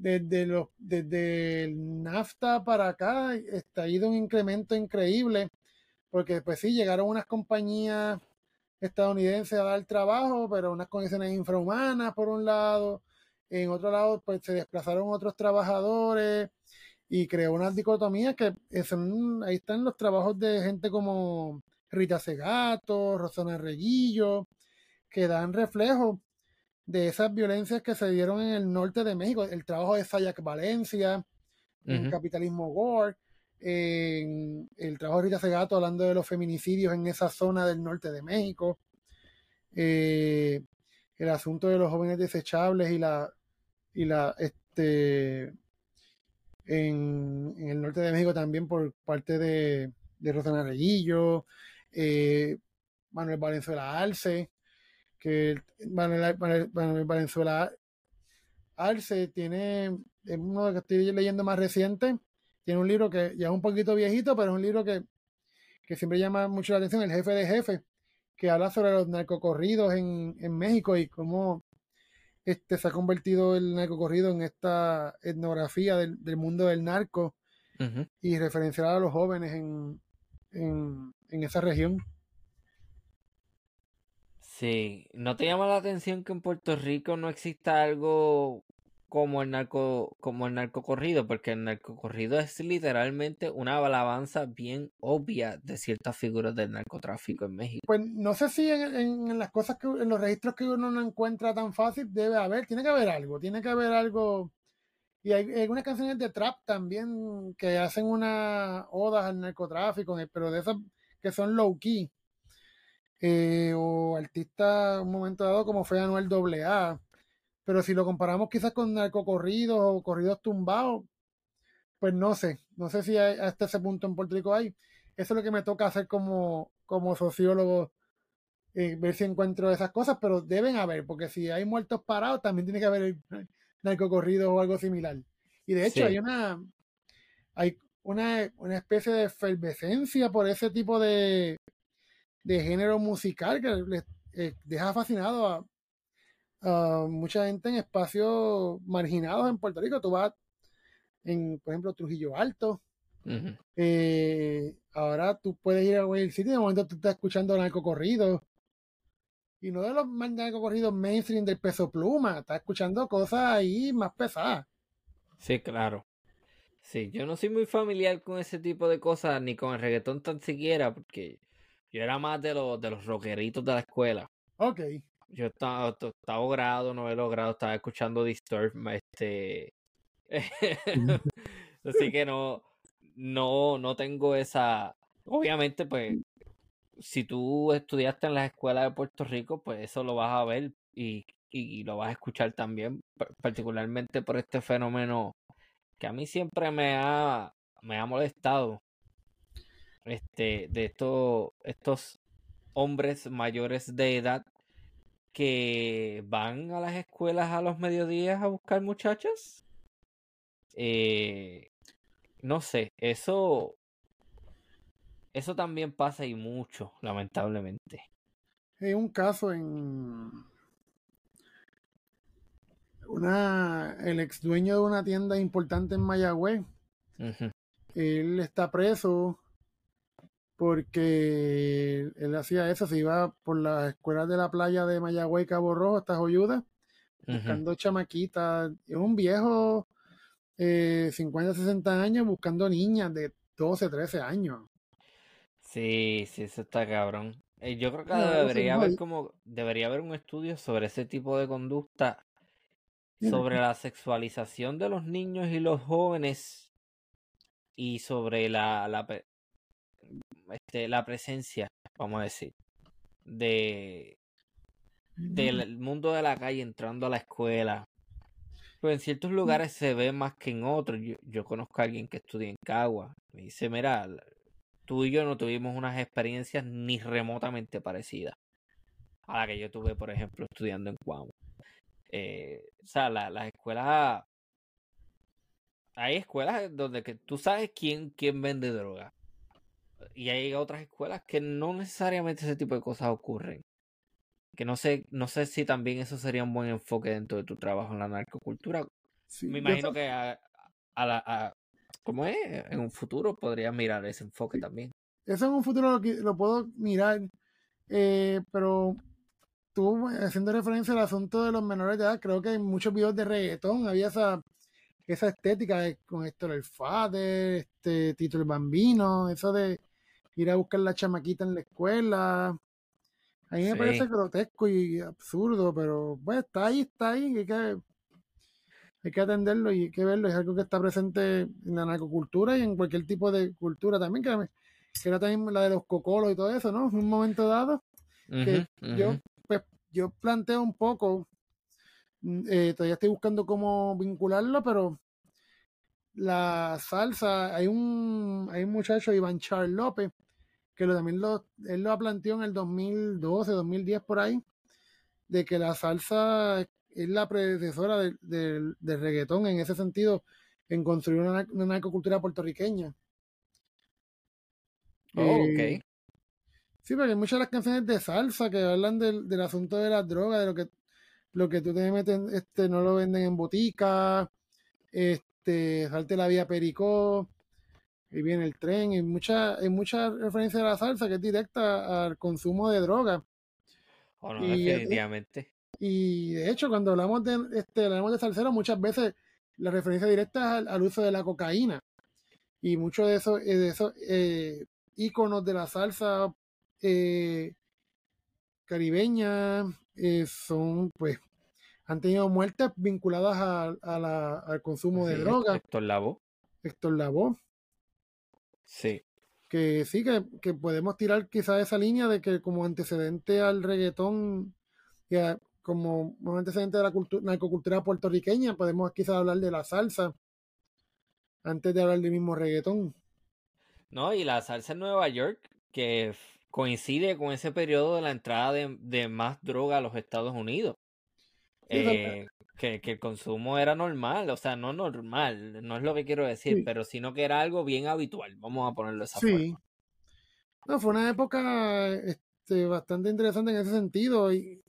desde, los, desde el NAFTA para acá está ido un incremento increíble, porque pues sí, llegaron unas compañías estadounidenses a dar trabajo, pero unas condiciones infrahumanas por un lado, en otro lado pues se desplazaron otros trabajadores y creó una dicotomía que son, ahí están los trabajos de gente como Rita Segato, Rosana Reguillo, que dan reflejo de esas violencias que se dieron en el norte de México, el trabajo de Sayak Valencia, en Capitalismo Gore, en el trabajo de Rita Segato hablando de los feminicidios en esa zona del norte de México, eh, el asunto de los jóvenes desechables y la y la este en, el norte de México también por parte de, de Rosana Reguillo, eh, Manuel Valenzuela Alce, que Valenzuela Arce tiene, es uno que estoy leyendo más reciente, tiene un libro que ya es un poquito viejito, pero es un libro que, que siempre llama mucho la atención, El jefe de jefe, que habla sobre los narcocorridos en, en México y cómo este, se ha convertido el narcocorrido en esta etnografía del, del mundo del narco y referenciar a los jóvenes en, en, en esa región. Sí, ¿no te llama la atención que en Puerto Rico no exista algo como el narco, como el narcocorrido? Porque el narcocorrido es literalmente una alabanza bien obvia de ciertas figuras del narcotráfico en México. Pues no sé si en, en las cosas que, en los registros que uno no encuentra tan fácil, debe haber, tiene que haber algo, tiene que haber algo. Y hay, algunas canciones de trap también que hacen una oda al narcotráfico, pero de esas que son low key eh, o artista un momento dado como fue Anuel AA. Pero si lo comparamos quizás con narcocorridos o corridos tumbados, pues no sé, no sé si hasta ese punto en Puerto Rico hay. Eso es lo que me toca hacer como, como sociólogo, eh, ver si encuentro esas cosas, pero deben haber, porque si hay muertos parados, también tiene que haber narcocorridos o algo similar. Y de hecho hay una, hay una, una especie de efervescencia por ese tipo de, de género musical que les eh, deja fascinado a, mucha gente en espacios marginados en Puerto Rico. Tú vas en, por ejemplo, Trujillo Alto. Eh, ahora tú puedes ir a Way City de momento tú estás escuchando narco corrido. Y no de los narco corridos mainstream del peso pluma. Estás escuchando cosas ahí más pesadas. Sí, claro. Sí, yo no soy muy familiar con ese tipo de cosas, ni con el reggaetón tan siquiera, porque yo era más de los, de los rockeritos de la escuela. Ok. Yo estaba, estaba grado, no logrado, estaba escuchando Disturb, este... Así que no, no, no tengo esa... Obviamente, pues, si tú estudiaste en las escuelas de Puerto Rico, pues eso lo vas a ver y, y lo vas a escuchar también, particularmente por este fenómeno que a mí siempre me ha, me ha molestado. Este, de estos, estos hombres mayores de edad que van a las escuelas a los mediodías a buscar muchachas. Eh, no sé, eso eso también pasa y mucho, lamentablemente. Hay un caso en una el ex dueño de una tienda importante en Mayagüez. Él está preso porque él hacía eso, se iba por las escuelas de la playa de Mayagüez, Cabo Rojo, hasta Joyuda, buscando chamaquitas. Es un viejo, eh, 50, 60 años, buscando niñas de 12, 13 años. Sí, sí, eso está cabrón. Eh, yo creo que debería haber como, debería haber un estudio sobre ese tipo de conducta, sobre la sexualización de los niños y los jóvenes y sobre la, la, este, la presencia, vamos a decir, de del mundo de la calle entrando a la escuela. Pues en ciertos lugares se ve más que en otros. Yo, conozco a alguien que estudia en Cagua. Me dice, mira, tú y yo no tuvimos unas experiencias ni remotamente parecidas a la que yo tuve, por ejemplo, estudiando en Cuamo. Eh, o sea, las escuelas... Hay escuelas donde que tú sabes quién, quién vende droga y hay otras escuelas que no necesariamente ese tipo de cosas ocurren. Que no sé, no sé si también eso sería un buen enfoque dentro de tu trabajo en la narcocultura. Me imagino que a, la, ¿cómo es? En un futuro podría mirar ese enfoque también. Eso en un futuro lo, lo puedo mirar, eh, pero tú haciendo referencia al asunto de los menores de edad, creo que en muchos videos de reggaetón había esa, esa estética con esto el Fader, este Tito el Bambino, eso de ir a buscar la chamaquita en la escuela. A mí me parece grotesco y absurdo, pero pues está ahí, está ahí, hay que, hay que atenderlo y hay que verlo. Es algo que está presente en la narcocultura y en cualquier tipo de cultura también, que, era también la de los cocolos y todo eso, ¿no? En un momento dado, que yo, pues, yo planteo un poco, mm, eh, todavía estoy buscando cómo vincularlo, pero la salsa, hay un, hay un muchacho, Iván Charles López, que lo, también lo, él lo planteado en el 2012, 2010 por ahí, de que la salsa es la predecesora del reggaetón en ese sentido, en construir una, una narcocultura puertorriqueña. Oh, eh, sí, porque hay muchas de las canciones de salsa que hablan del, del asunto de las drogas, de lo que lo que tú te metes, este, no lo venden en botica, este, este, salte la vía Pericó, y viene el tren, y mucha, hay mucha referencia a la salsa que es directa al consumo de droga. Oh, y, definitivamente. Y de hecho, cuando hablamos de, este, hablamos de salsero, muchas veces la referencia directa es al, uso de la cocaína. Y muchos de esos, de esos eh, íconos de la salsa eh, caribeña eh, son pues han tenido muertes vinculadas al consumo de drogas. Héctor Lavoe. Héctor Lavoe. Sí. Que sí, que, podemos tirar quizás esa línea de que como antecedente al reggaetón, como antecedente de la narcocultura puertorriqueña, podemos quizás hablar de la salsa antes de hablar del mismo reggaetón. No, y la salsa en Nueva York, que coincide con ese periodo de la entrada de más droga a los Estados Unidos. Eh, que, el consumo era normal, o sea, no normal, no es lo que quiero decir, pero sino que era algo bien habitual, vamos a ponerlo de esa sí. No, fue una época este, bastante interesante en ese sentido y,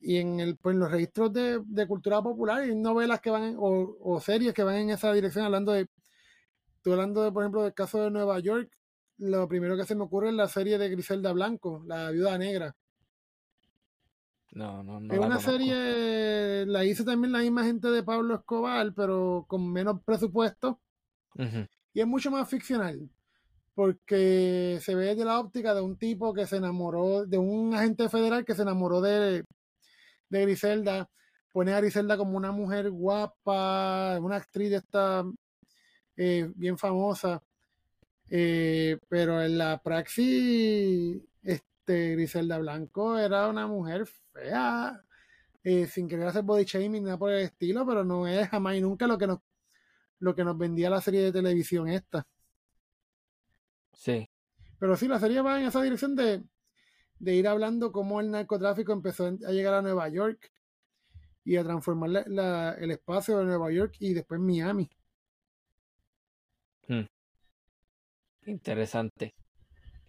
en, el, pues, los registros de, cultura popular y novelas que van o, series que van en esa dirección hablando de, estoy hablando de, por ejemplo, del caso de Nueva York, lo primero que se me ocurre es la serie de Griselda Blanco, la viuda negra no, no, no. Es una serie, la hizo también la misma gente de Pablo Escobar, pero con menos presupuesto. Y es mucho más ficcional. Porque se ve de la óptica de un tipo que se enamoró, de un agente federal que se enamoró de, de Griselda. Pone a Griselda como una mujer guapa, una actriz de esta eh, bien famosa. Eh, pero en la praxis, este, Griselda Blanco era una mujer fea, eh, sin querer hacer body shaming, nada por el estilo, pero no es jamás y nunca lo que nos, lo que nos vendía la serie de televisión esta. Sí. Pero sí, la serie va en esa dirección de, de ir hablando cómo el narcotráfico empezó a llegar a Nueva York y a transformar la- la- el espacio de Nueva York y después Miami. Hmm. Interesante.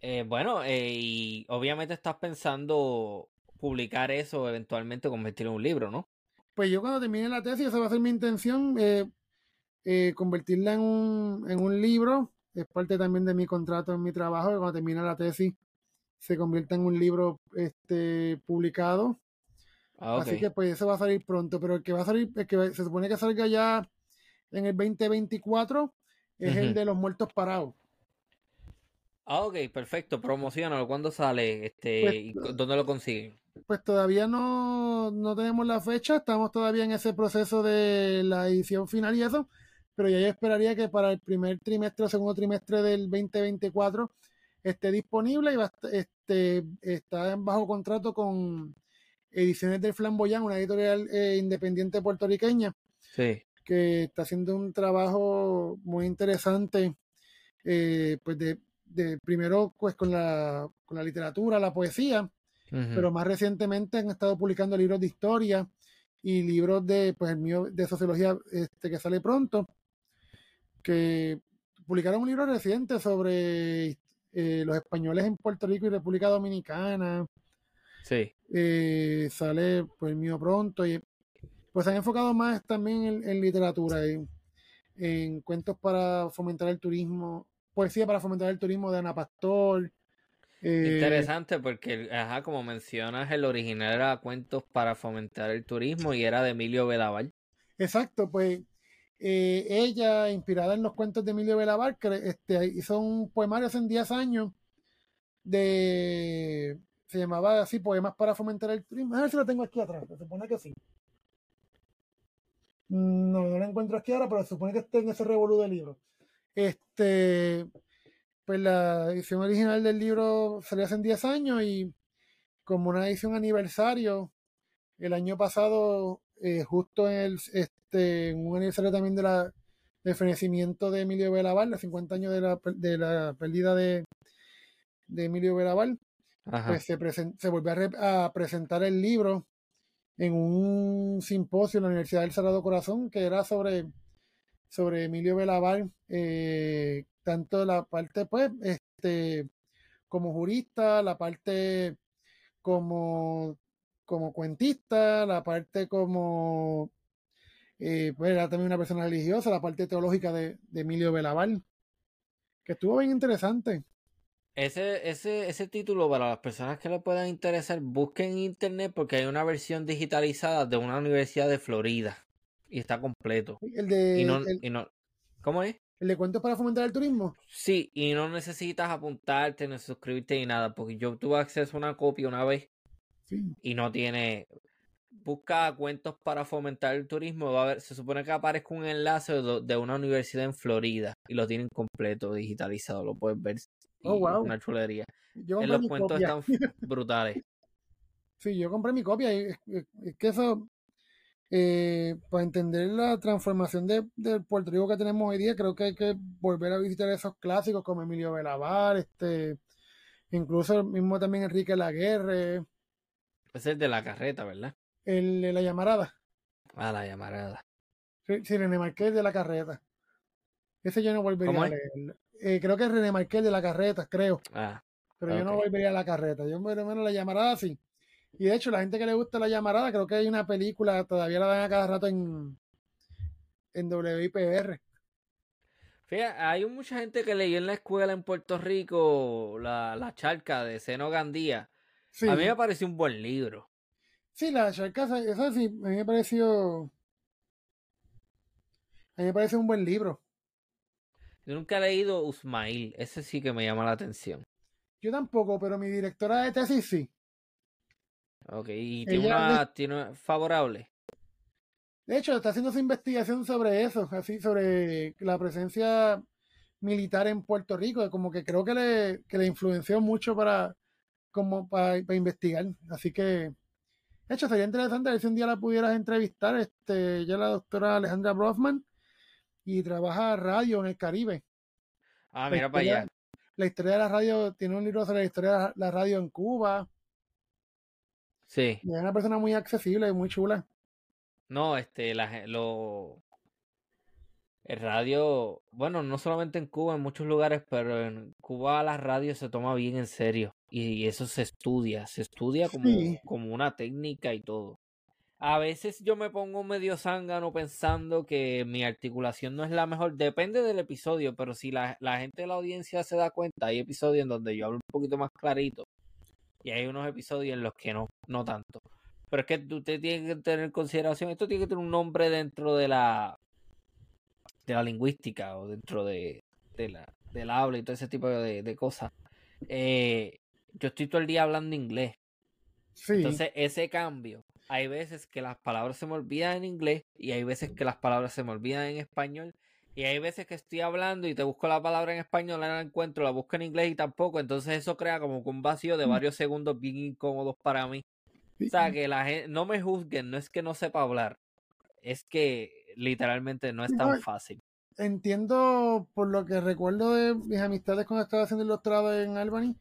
Eh, bueno, eh, y obviamente estás pensando publicar eso, eventualmente convertirlo en un libro, ¿no? Pues yo cuando termine la tesis, esa va a ser mi intención, eh, eh, convertirla en un, en un libro. Es parte también de mi contrato en mi trabajo, que cuando termine la tesis se convierta en un libro este, publicado. Ah, ok. Así que pues eso va a salir pronto, pero el que va a salir, el que se supone que salga ya en el 2024 es el de los muertos parados. Ah, ok, perfecto. Promocionalo. ¿Cuándo sale? Este, Pues- ¿Dónde lo consiguen? Pues todavía no, no tenemos la fecha, estamos todavía en ese proceso de la edición final y eso, pero ya yo esperaría que para el primer trimestre o segundo trimestre del 2024 esté disponible y va este, está bajo contrato con Ediciones del Flamboyán, una editorial eh, independiente puertorriqueña Sí. que está haciendo un trabajo muy interesante, eh, pues de, de primero pues con la, con la literatura, la poesía, Pero más recientemente han estado publicando libros de historia y libros de, pues el mío de sociología este, que sale pronto, que publicaron un libro reciente sobre eh, los españoles en Puerto Rico y República Dominicana, Sí. eh, sale pues el mío pronto y pues se han enfocado más también en, en literatura, en, en cuentos para fomentar el turismo, poesía para fomentar el turismo de Ana Pastor. Eh, Interesante porque, ajá, como mencionas, el original era Cuentos para fomentar el turismo y era de Emilio Belaval. Exacto, pues eh, ella, inspirada en los cuentos de Emilio cre- este, hizo un poemario hace 10 años de. Se llamaba así, Poemas para fomentar el turismo. A ver si lo tengo aquí atrás, se supone que sí. No, no lo encuentro aquí ahora, pero se supone que está en ese revolú del libro. Este, pues la edición original del libro salió hace 10 años y como una edición aniversario, el año pasado, eh, justo en, el, este, en un aniversario también de la, del fenecimiento de Emilio Belaval, los 50 años de la, de la pérdida de, de Emilio Belaval, Ajá. pues se, presen- se volvió a, re- a presentar el libro en un simposio en la Universidad del Sagrado Corazón que era sobre, sobre Emilio Belaval, eh, tanto la parte, pues, este, como jurista, la parte como, como cuentista, la parte como, eh, pues era también una persona religiosa, la parte teológica de, de Emilio Belaval, que estuvo bien interesante. Ese, ese, ese título, para las personas que le puedan interesar, busquen en internet porque hay una versión digitalizada de una universidad de Florida y está completo. El de, Y no, el, y no, ¿cómo es? El de cuentos para fomentar el turismo. Sí, y no necesitas apuntarte ni suscribirte ni nada, porque yo tuve acceso a una copia una vez Sí. y no tiene. Busca cuentos para fomentar el turismo, va a ver, se supone que aparezca un enlace de, una universidad en Florida y lo tienen completo digitalizado, lo puedes ver. Oh, wow. es Una chulería. Yo En compré los cuentos copia. están brutales. Sí, yo compré mi copia y es que eso, eh, para entender la transformación de, del Puerto Rico que tenemos hoy día, creo que hay que volver a visitar esos clásicos como Emilio Belavar, este, incluso el mismo también Enrique Laguerre, Ese es de la carreta, ¿verdad? el de la llamarada, Ah, la llamarada. sí, sí, René Marqués de la carreta. Ese yo no volvería ¿Cómo a leer. Eh, creo que es René Marqués de la carreta, creo. Ah, Pero yo no volvería a la carreta. Yo por lo menos la llamarada sí. Y de hecho, la gente que le gusta la llamarada, creo que hay una película, todavía la dan a cada rato en, en WIPR. Fíjate, hay mucha gente que leyó en la escuela en Puerto Rico la, la charca de Seno Gandía. Sí, A mí me pareció un buen libro. sí la Charcaza, eso sí, a mí me pareció. A mí me parece un buen libro. Yo nunca he leído Usmail, ese sí que me llama la atención. Yo tampoco, pero mi directora de tesis sí. Ok, y tiene Ella una, tiene favorable. De hecho, está haciendo su investigación sobre eso, así sobre la presencia militar en Puerto Rico, como que creo que le, que le influenció mucho para, como para investigar. Así que, de hecho, sería interesante ver si un día la pudieras entrevistar. Este, ella es la doctora Alejandra Brofman y trabaja radio en el Caribe. Ah, La mira para allá. La historia de la radio, tiene un libro sobre la historia de la radio en Cuba. Sí. Y es una persona muy accesible y muy chula. No, este, la, lo, el radio, bueno, no solamente en Cuba, en muchos lugares, pero en Cuba la radio se toma bien en serio y eso se estudia, se estudia como, Sí. como una técnica y todo. A veces yo me pongo medio zángano pensando que mi articulación no es la mejor, depende del episodio, pero si la, la gente de la audiencia se da cuenta, hay episodios en donde yo hablo un poquito más clarito y hay unos episodios en los que no, no tanto. Pero es que usted tiene que tener en consideración, esto tiene que tener un nombre dentro de la de la lingüística o dentro de, de la, del habla y todo ese tipo de, de cosas. Eh, yo estoy todo el día hablando inglés. Sí. Entonces, ese cambio, hay veces que las palabras se me olvidan en inglés y hay veces que las palabras se me olvidan en español. Y hay veces que estoy hablando y te busco la palabra en español, no la encuentro, la busco en inglés y tampoco. Entonces eso crea como que un vacío de varios segundos bien incómodos para mí. O sea, que la gente, no me juzguen, no es que no sepa hablar, es que literalmente no es tan fácil. Entiendo, por lo que recuerdo de mis amistades cuando estaba haciendo el doctorado en Albany,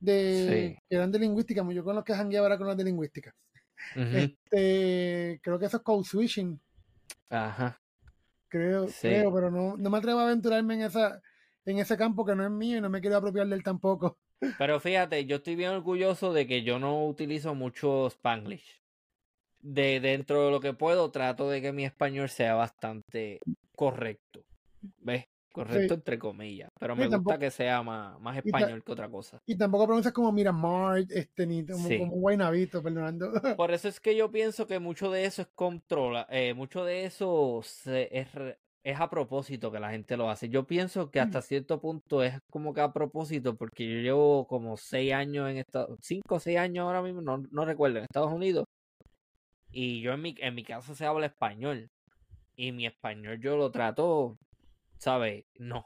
de Sí. que eran de lingüística, yo con los que jangueaba era con los de lingüística. Este, creo que eso es code switching, Ajá. Creo, Sí. creo, pero no, no me atrevo a aventurarme en esa, en ese campo que no es mío y no me quiero apropiar de él tampoco. Pero fíjate, yo estoy bien orgulloso de que yo no utilizo mucho Spanglish. De dentro de lo que puedo, trato de que mi español sea bastante correcto. ¿Ves? Correcto Sí. entre comillas. Pero Sí, me gusta tampoco- que sea más, más español que otra cosa. Y tampoco pronuncias como Miramar, este, ni como, Sí. como un guaynabito, perdonando. Por eso es que yo pienso que mucho de eso es controla, eh, mucho de eso se- es, es a propósito que la gente lo hace. Yo pienso que hasta cierto punto es como que a propósito, porque yo llevo como seis años en Estados, cinco o seis años ahora mismo, no, no recuerdo, en Estados Unidos. Y yo en mi, en mi caso se habla español. Y mi español yo lo trato, ¿sabes? No.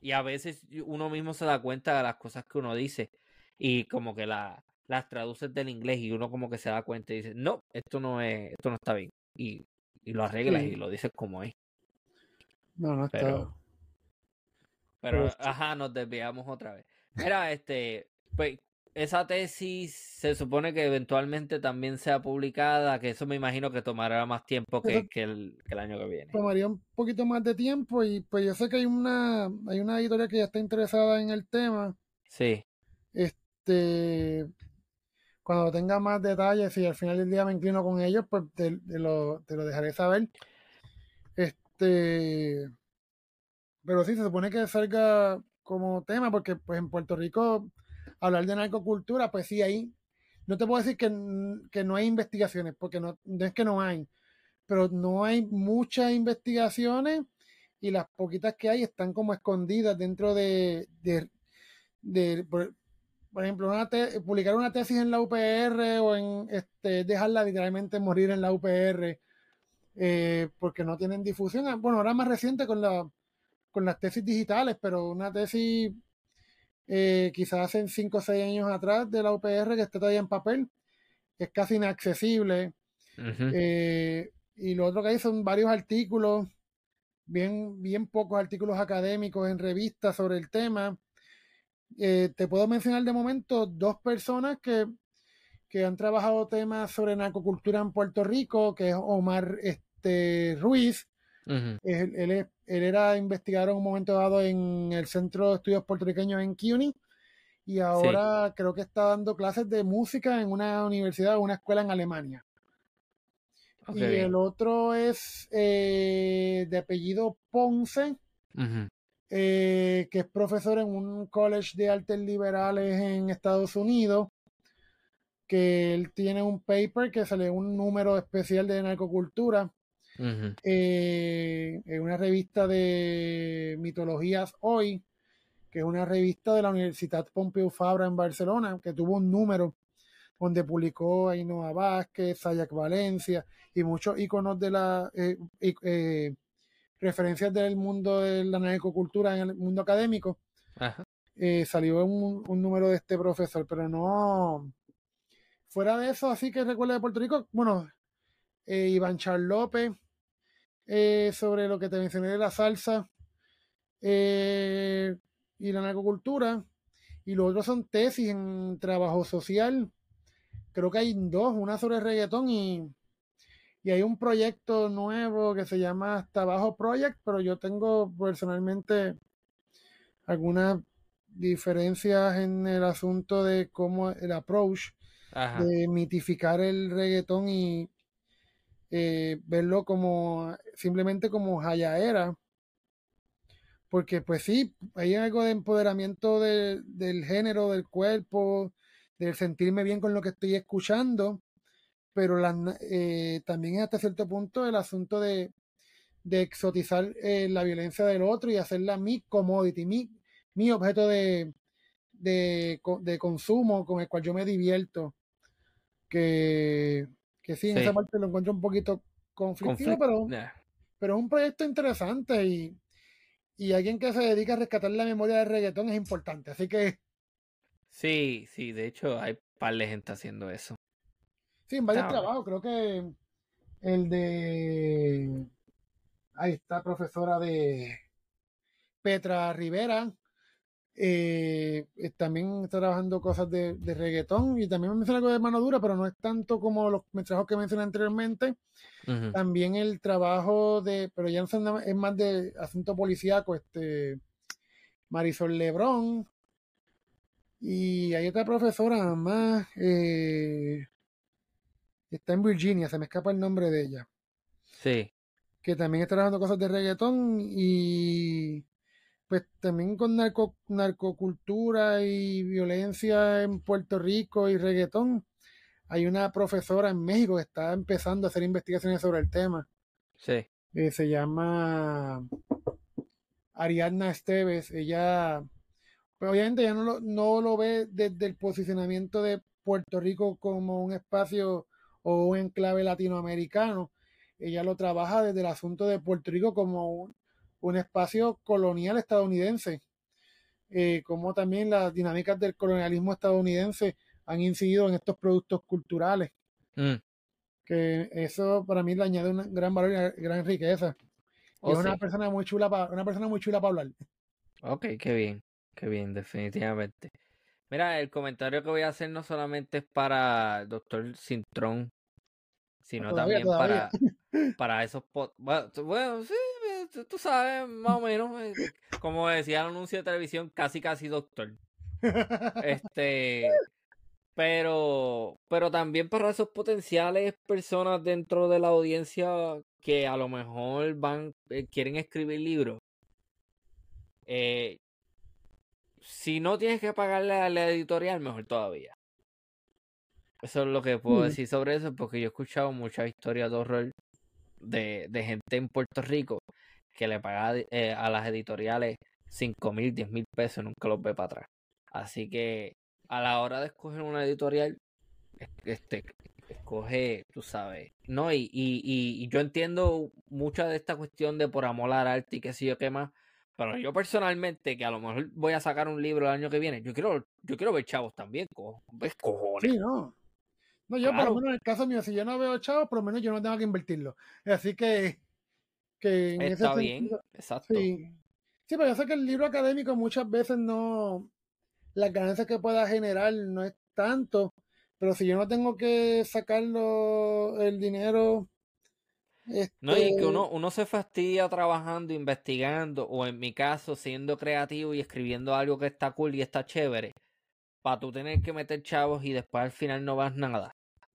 Y a veces uno mismo se da cuenta de las cosas que uno dice. Y como que la, las traduces del inglés y uno como que se da cuenta y dice, no, esto no es, esto no está bien. Y, y lo arreglas Sí. y lo dices como es. No, no está. Pero, pero, Pero- ajá, nos desviamos otra vez. Mira, este, pues, esa tesis se supone que eventualmente también sea publicada, que eso me imagino que tomará más tiempo que, Eso- que el, que el año que viene. tomaría un poquito más de tiempo y pues yo sé que hay una hay una editorial que ya está interesada en el tema. Sí, este cuando tenga más detalles y al final del día me inclino con ellos pues te, te lo, te lo dejaré saber. Este pero sí se supone que salga como tema porque pues en Puerto Rico hablar de narcocultura pues sí hay no te puedo decir que, que no hay investigaciones porque no, no es que no hay pero no hay muchas investigaciones y las poquitas que hay están como escondidas dentro de, de, por ejemplo, una te- publicar una tesis en la UPR o en este, dejarla literalmente morir en la UPR eh, porque no tienen difusión. Ah, Bueno, ahora más reciente con, la, con las tesis digitales, pero una tesis eh, quizás hace 5 o 6 años atrás de la UPR que esté todavía en papel es casi inaccesible. Eh, y lo otro que hay son varios artículos, bien, bien pocos artículos académicos en revistas sobre el tema. Eh, te puedo mencionar de momento dos personas que, que han trabajado temas sobre narcocultura en Puerto Rico, que es Omar este, Ruiz. Él, él es- él era investigador en un momento dado en el Centro de Estudios Puertorriqueños en CUNY y ahora creo que está dando clases de música en una universidad o una escuela en Alemania. Y el otro es eh, de apellido Ponce, eh, que es profesor en un college de artes liberales en Estados Unidos, que él tiene un paper que sale un número especial de narcocultura Eh, en una revista de mitologías hoy, que es una revista de la Universidad Pompeu Fabra en Barcelona, que tuvo un número donde publicó a Ainhoa Vázquez, Sayak Valencia y muchos iconos de la eh, eh, referencias del mundo de la narcocultura en el mundo académico. Ajá. eh, salió un, un número de este profesor, pero no. Fuera de eso, así que recuerdo de Puerto Rico, bueno, Iván Charles López, eh, sobre lo que te mencioné de la salsa eh, y la narcocultura. Y los otros son tesis en trabajo social. Creo que hay dos, una sobre reggaetón y, y hay un proyecto nuevo que se llama Trabajo Project, pero yo tengo personalmente algunas diferencias en el asunto de cómo el approach Ajá. de mitificar el reggaetón y eh, verlo como simplemente como jayaera. Porque pues sí, hay algo de empoderamiento de- del género, del cuerpo, del sentirme bien con lo que estoy escuchando, pero las- eh, también hasta cierto punto el asunto de, de exotizar eh, la violencia del otro y hacerla mi commodity, mi, mi objeto de, de, de consumo con el cual yo me divierto. Que, que sí, en Sí. esa parte lo encuentro un poquito conflictivo, Conflict- pero, Nah. pero es un proyecto interesante y, y alguien que se dedica a rescatar la memoria del reggaetón es importante. Así que Sí, sí, de hecho hay par de gente haciendo eso. sí, en varios bueno. trabajos, creo que el de ahí está profesora de Petra Rivera. Eh, eh, también está trabajando cosas de, de reggaetón y también me menciona algo de mano dura, pero no es tanto como los trabajos que mencioné anteriormente. También el trabajo de, pero ya no es más de asunto policíaco, este Marisol Lebrón. Y hay otra profesora más, eh, está en Virginia, se me escapa el nombre de ella, Sí, que también está trabajando cosas de reggaetón y pues también con narco, narcocultura y violencia en Puerto Rico y reggaetón. Hay una profesora en México que está empezando a hacer investigaciones sobre el tema. sí. Eh, se llama Ariadna Esteves. Ella, pues obviamente ya no lo, no lo ve desde el posicionamiento de Puerto Rico como un espacio o un enclave latinoamericano. Ella lo trabaja desde el asunto de Puerto Rico como un, espacio colonial estadounidense. Eh, como también las dinámicas del colonialismo estadounidense han incidido en estos productos culturales Mm. que eso para mí le añade un gran valor y una gran riqueza. Oh, es una persona muy chula para una persona muy chula para hablar. Ok, qué bien, qué bien, definitivamente. Mira, el comentario que voy a hacer no solamente es para el doctor Cintrón, sino Todavía, también para, todavía. para esos pod- bueno, sí, tú, tú sabes, más o menos, eh, como decía el anuncio de televisión, casi casi doctor. Este, pero, pero también para esos potenciales personas dentro de la audiencia que a lo mejor van, eh, quieren escribir libros. Eh, si no tienes que pagarle a la editorial, mejor todavía. Eso es lo que puedo Mm. decir sobre eso, porque yo he escuchado muchas historias de horror de, de gente en Puerto Rico que le paga eh, a las editoriales 5 mil, 10 mil pesos nunca los ve para atrás. Así que a la hora de escoger una editorial, es- este, escoge, tú sabes, ¿no? Y, y, y, yo entiendo mucha de esta cuestión de por amor al arte y qué sé yo qué más, pero yo personalmente, que a lo mejor voy a sacar un libro el año que viene, yo quiero, yo quiero ver chavos también, co- ¿ves cojones? Sí, no. No, yo por lo menos en el caso mío, si yo no veo chavos, por lo menos yo no tengo que invertirlo. Así que, que en ese Está bien, sentido, exacto. Sí. Sí, pero yo sé que el libro académico muchas veces no. Las ganancias que pueda generar no es tanto. Pero si yo no tengo que sacarlo el dinero. No, y este, que uno, uno se fastidia trabajando, investigando, o en mi caso, siendo creativo y escribiendo algo que está cool y está chévere, para tú tener que meter chavos y después al final no vas nada.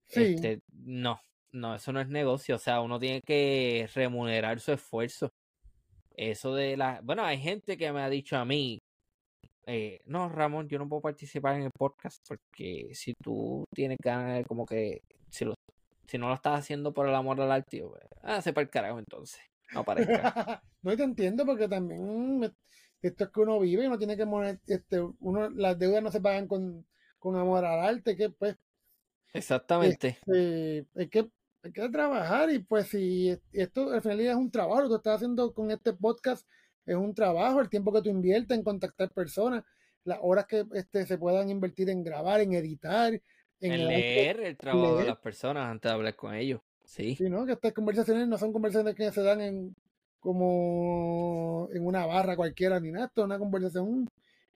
Sí. Este, no, no, eso no es negocio, o sea, uno tiene que remunerar su esfuerzo. Eso de la... Bueno, hay gente que me ha dicho a mí, eh, no, Ramón, yo no puedo participar en el podcast porque si tú tienes ganas de como que, si, lo, si no lo estás haciendo por el amor al arte, pues, ah, se para el carajo entonces. No aparezca. no te entiendo porque también me- esto es que uno vive y uno tiene que moner- este, uno, las deudas no se pagan con, con amor al arte, que pues Exactamente. este, hay que hay que trabajar y pues si esto al final es un trabajo, lo que estás haciendo con este podcast es un trabajo, el tiempo que tú inviertes en contactar personas, las horas que este, se puedan invertir en grabar, en editar, en, leer el trabajo de las personas antes de hablar con ellos. Sí. Sí, ¿no? Que estas conversaciones no son conversaciones que se dan en como en una barra cualquiera ni nada. Esto es una conversación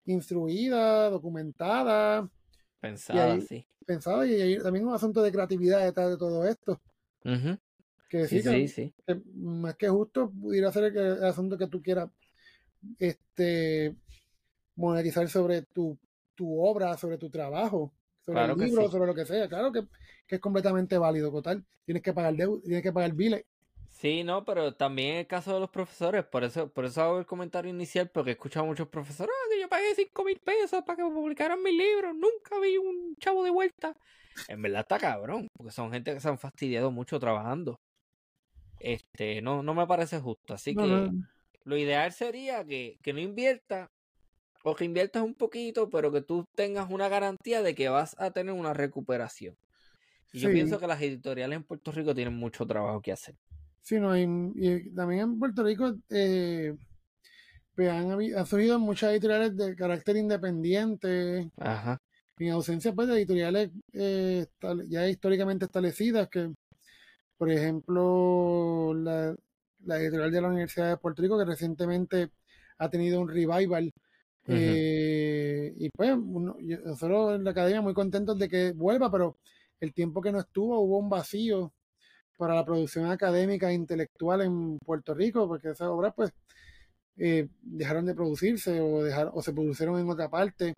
instruida, documentada, Pensada, ahí- sí. pensada y también un asunto de creatividad detrás de todo esto. Que sí, Sí, que, sí, que más que justo pudiera ser el, asunto que tú quieras este monetizar sobre tu, tu obra, sobre tu trabajo, sobre Claro el libro, sí. sobre lo que sea. Claro que, que es completamente válido, total. Tienes que pagar deuda, tienes que pagar biles. Sí, no, pero también el caso de los profesores, por eso, por eso hago el comentario inicial, porque he escuchado a muchos profesores, ah, que yo pagué cinco mil pesos para que publicaran mi libro, nunca vi un chavo de vuelta. En verdad está cabrón, porque son gente que se han fastidiado mucho trabajando. Este, no, no me parece justo, así No, que no. lo ideal sería que, que no inviertas, o que inviertas un poquito, pero que tú tengas una garantía de que vas a tener una recuperación. Y yo pienso que las editoriales en Puerto Rico tienen mucho trabajo que hacer. Sí, no, y, y también en Puerto Rico eh, pues han, han surgido muchas editoriales de carácter independiente, Ajá. En ausencia pues, de editoriales eh, ya históricamente establecidas, que por ejemplo la, la editorial de la Universidad de Puerto Rico, que recientemente ha tenido un revival. Eh, y pues uno- nosotros en la academia muy contentos de que vuelva, pero el tiempo que no estuvo hubo un vacío para la producción académica e intelectual en Puerto Rico, porque esas obras pues eh, dejaron de producirse o, dejar, o se produjeron en otra parte.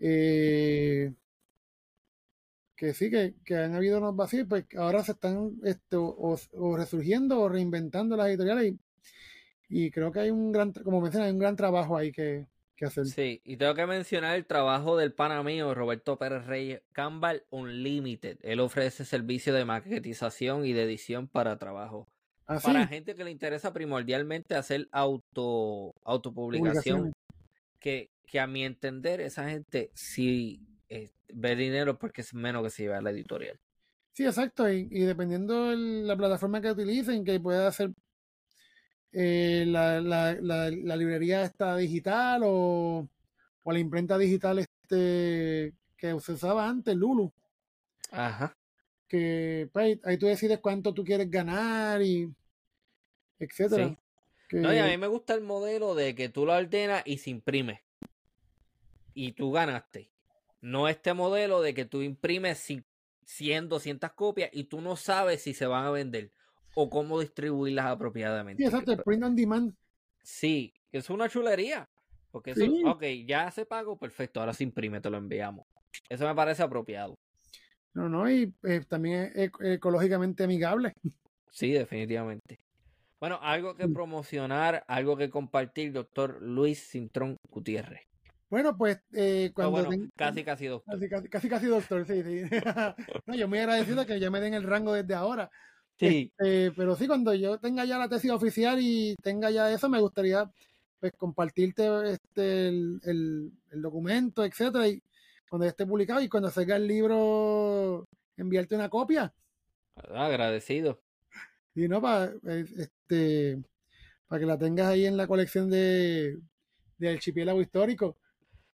Eh, que sí, que, que han habido unos vacíos, pues ahora se están este, o, o resurgiendo o reinventando las editoriales y, y creo que hay un gran, como mencionas, hay un gran trabajo ahí que, que hacer. Sí, y tengo que mencionar el trabajo del pana mío, Roberto Pérez Reyes, Canval Unlimited. Él ofrece servicio de maquetización y de edición para trabajo. ¿Ah, sí? Para gente que le interesa primordialmente hacer auto autopublicación. Que, que a mi entender, esa gente sí eh, ve dinero porque es menos que se lleva a la editorial. Sí, exacto. Y, y dependiendo de la plataforma que utilicen, que pueda hacer eh, la, la, la, la librería esta digital o, o la imprenta digital este que se usaba antes, Lulu. Ajá. Que pues, ahí- ahí tú decides cuánto tú quieres ganar y etcétera. Sí. Que- No, y a mí me gusta el modelo de que tú lo ordenas y se imprime. Y tú ganaste. No este modelo de que tú imprimes cin- 100, 200 copias y tú no sabes si se van a vender o cómo distribuirlas apropiadamente. Sí, exacto, el print on demand. Sí, es una chulería. Porque eso, Sí. ok, ya se pagó, perfecto, ahora se imprime, te lo enviamos. Eso me parece apropiado. No, no, y eh, también es ec- ecológicamente amigable. Sí, definitivamente. Bueno, algo que promocionar, algo que compartir, doctor Luis Cintrón Gutiérrez. Bueno, pues eh, Ah, cuando bueno, ten- casi, casi doctor. Casi, casi, casi, casi doctor, sí, sí. no, yo muy agradecido que ya me den el rango desde ahora. Sí. Este, pero sí, cuando yo tenga ya la tesis oficial y tenga ya eso, me gustaría pues compartirte este el, el- el documento, etcétera, y cuando esté publicado y cuando salga el libro, enviarte una copia. Ah, Agradecido. Y no, para este para que la tengas ahí en la colección de, de archipiélago histórico.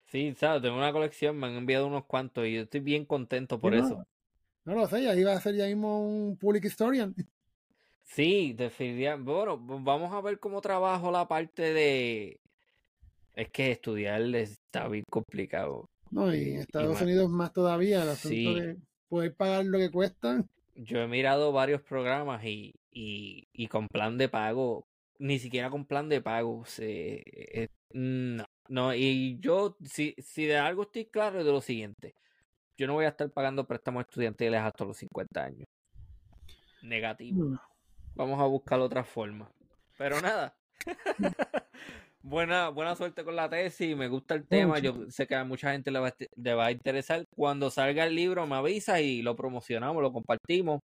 Sí, sabes, tengo una colección, me han enviado unos cuantos y yo estoy bien contento por no, eso. No lo sé, ahí va a ser ya mismo un public historian. Sí, definitivamente. Bueno, vamos a ver cómo trabajo la parte de... Es que estudiar está bien complicado. No, y en Estados Unidos más todavía, el asunto Sí. de poder pagar lo que cuesta. Yo he mirado varios programas y, y, y con plan de pago, ni siquiera con plan de pago, se, eh, no, no, y yo, si, si de algo estoy claro es de lo siguiente, yo no voy a estar pagando préstamos estudiantiles hasta los 50 años. Negativo. Mm. Vamos a buscar otra forma. Pero nada. buena, buena suerte con la tesis. Me gusta el tema. Yo sé que a mucha gente le va, a, le va a interesar. Cuando salga el libro, me avisa y lo promocionamos, lo compartimos.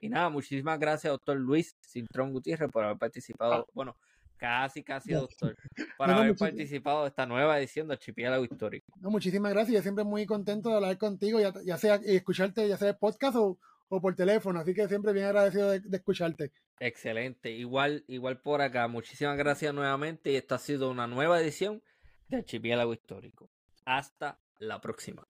Y nada, muchísimas gracias, doctor Luis Cintrón Gutiérrez, por haber participado. Bueno, casi, casi, doctor. Por haber participado de esta nueva edición de Archipiélago Histórico. No, muchísimas gracias. Yo siempre muy contento de hablar contigo, ya, ya sea y escucharte, ya sea en podcast o, o por teléfono. Así que siempre bien agradecido de, de escucharte. Excelente. Igual, igual por acá. Muchísimas gracias nuevamente. Y esta ha sido una nueva edición de Archipiélago Histórico. Hasta la próxima.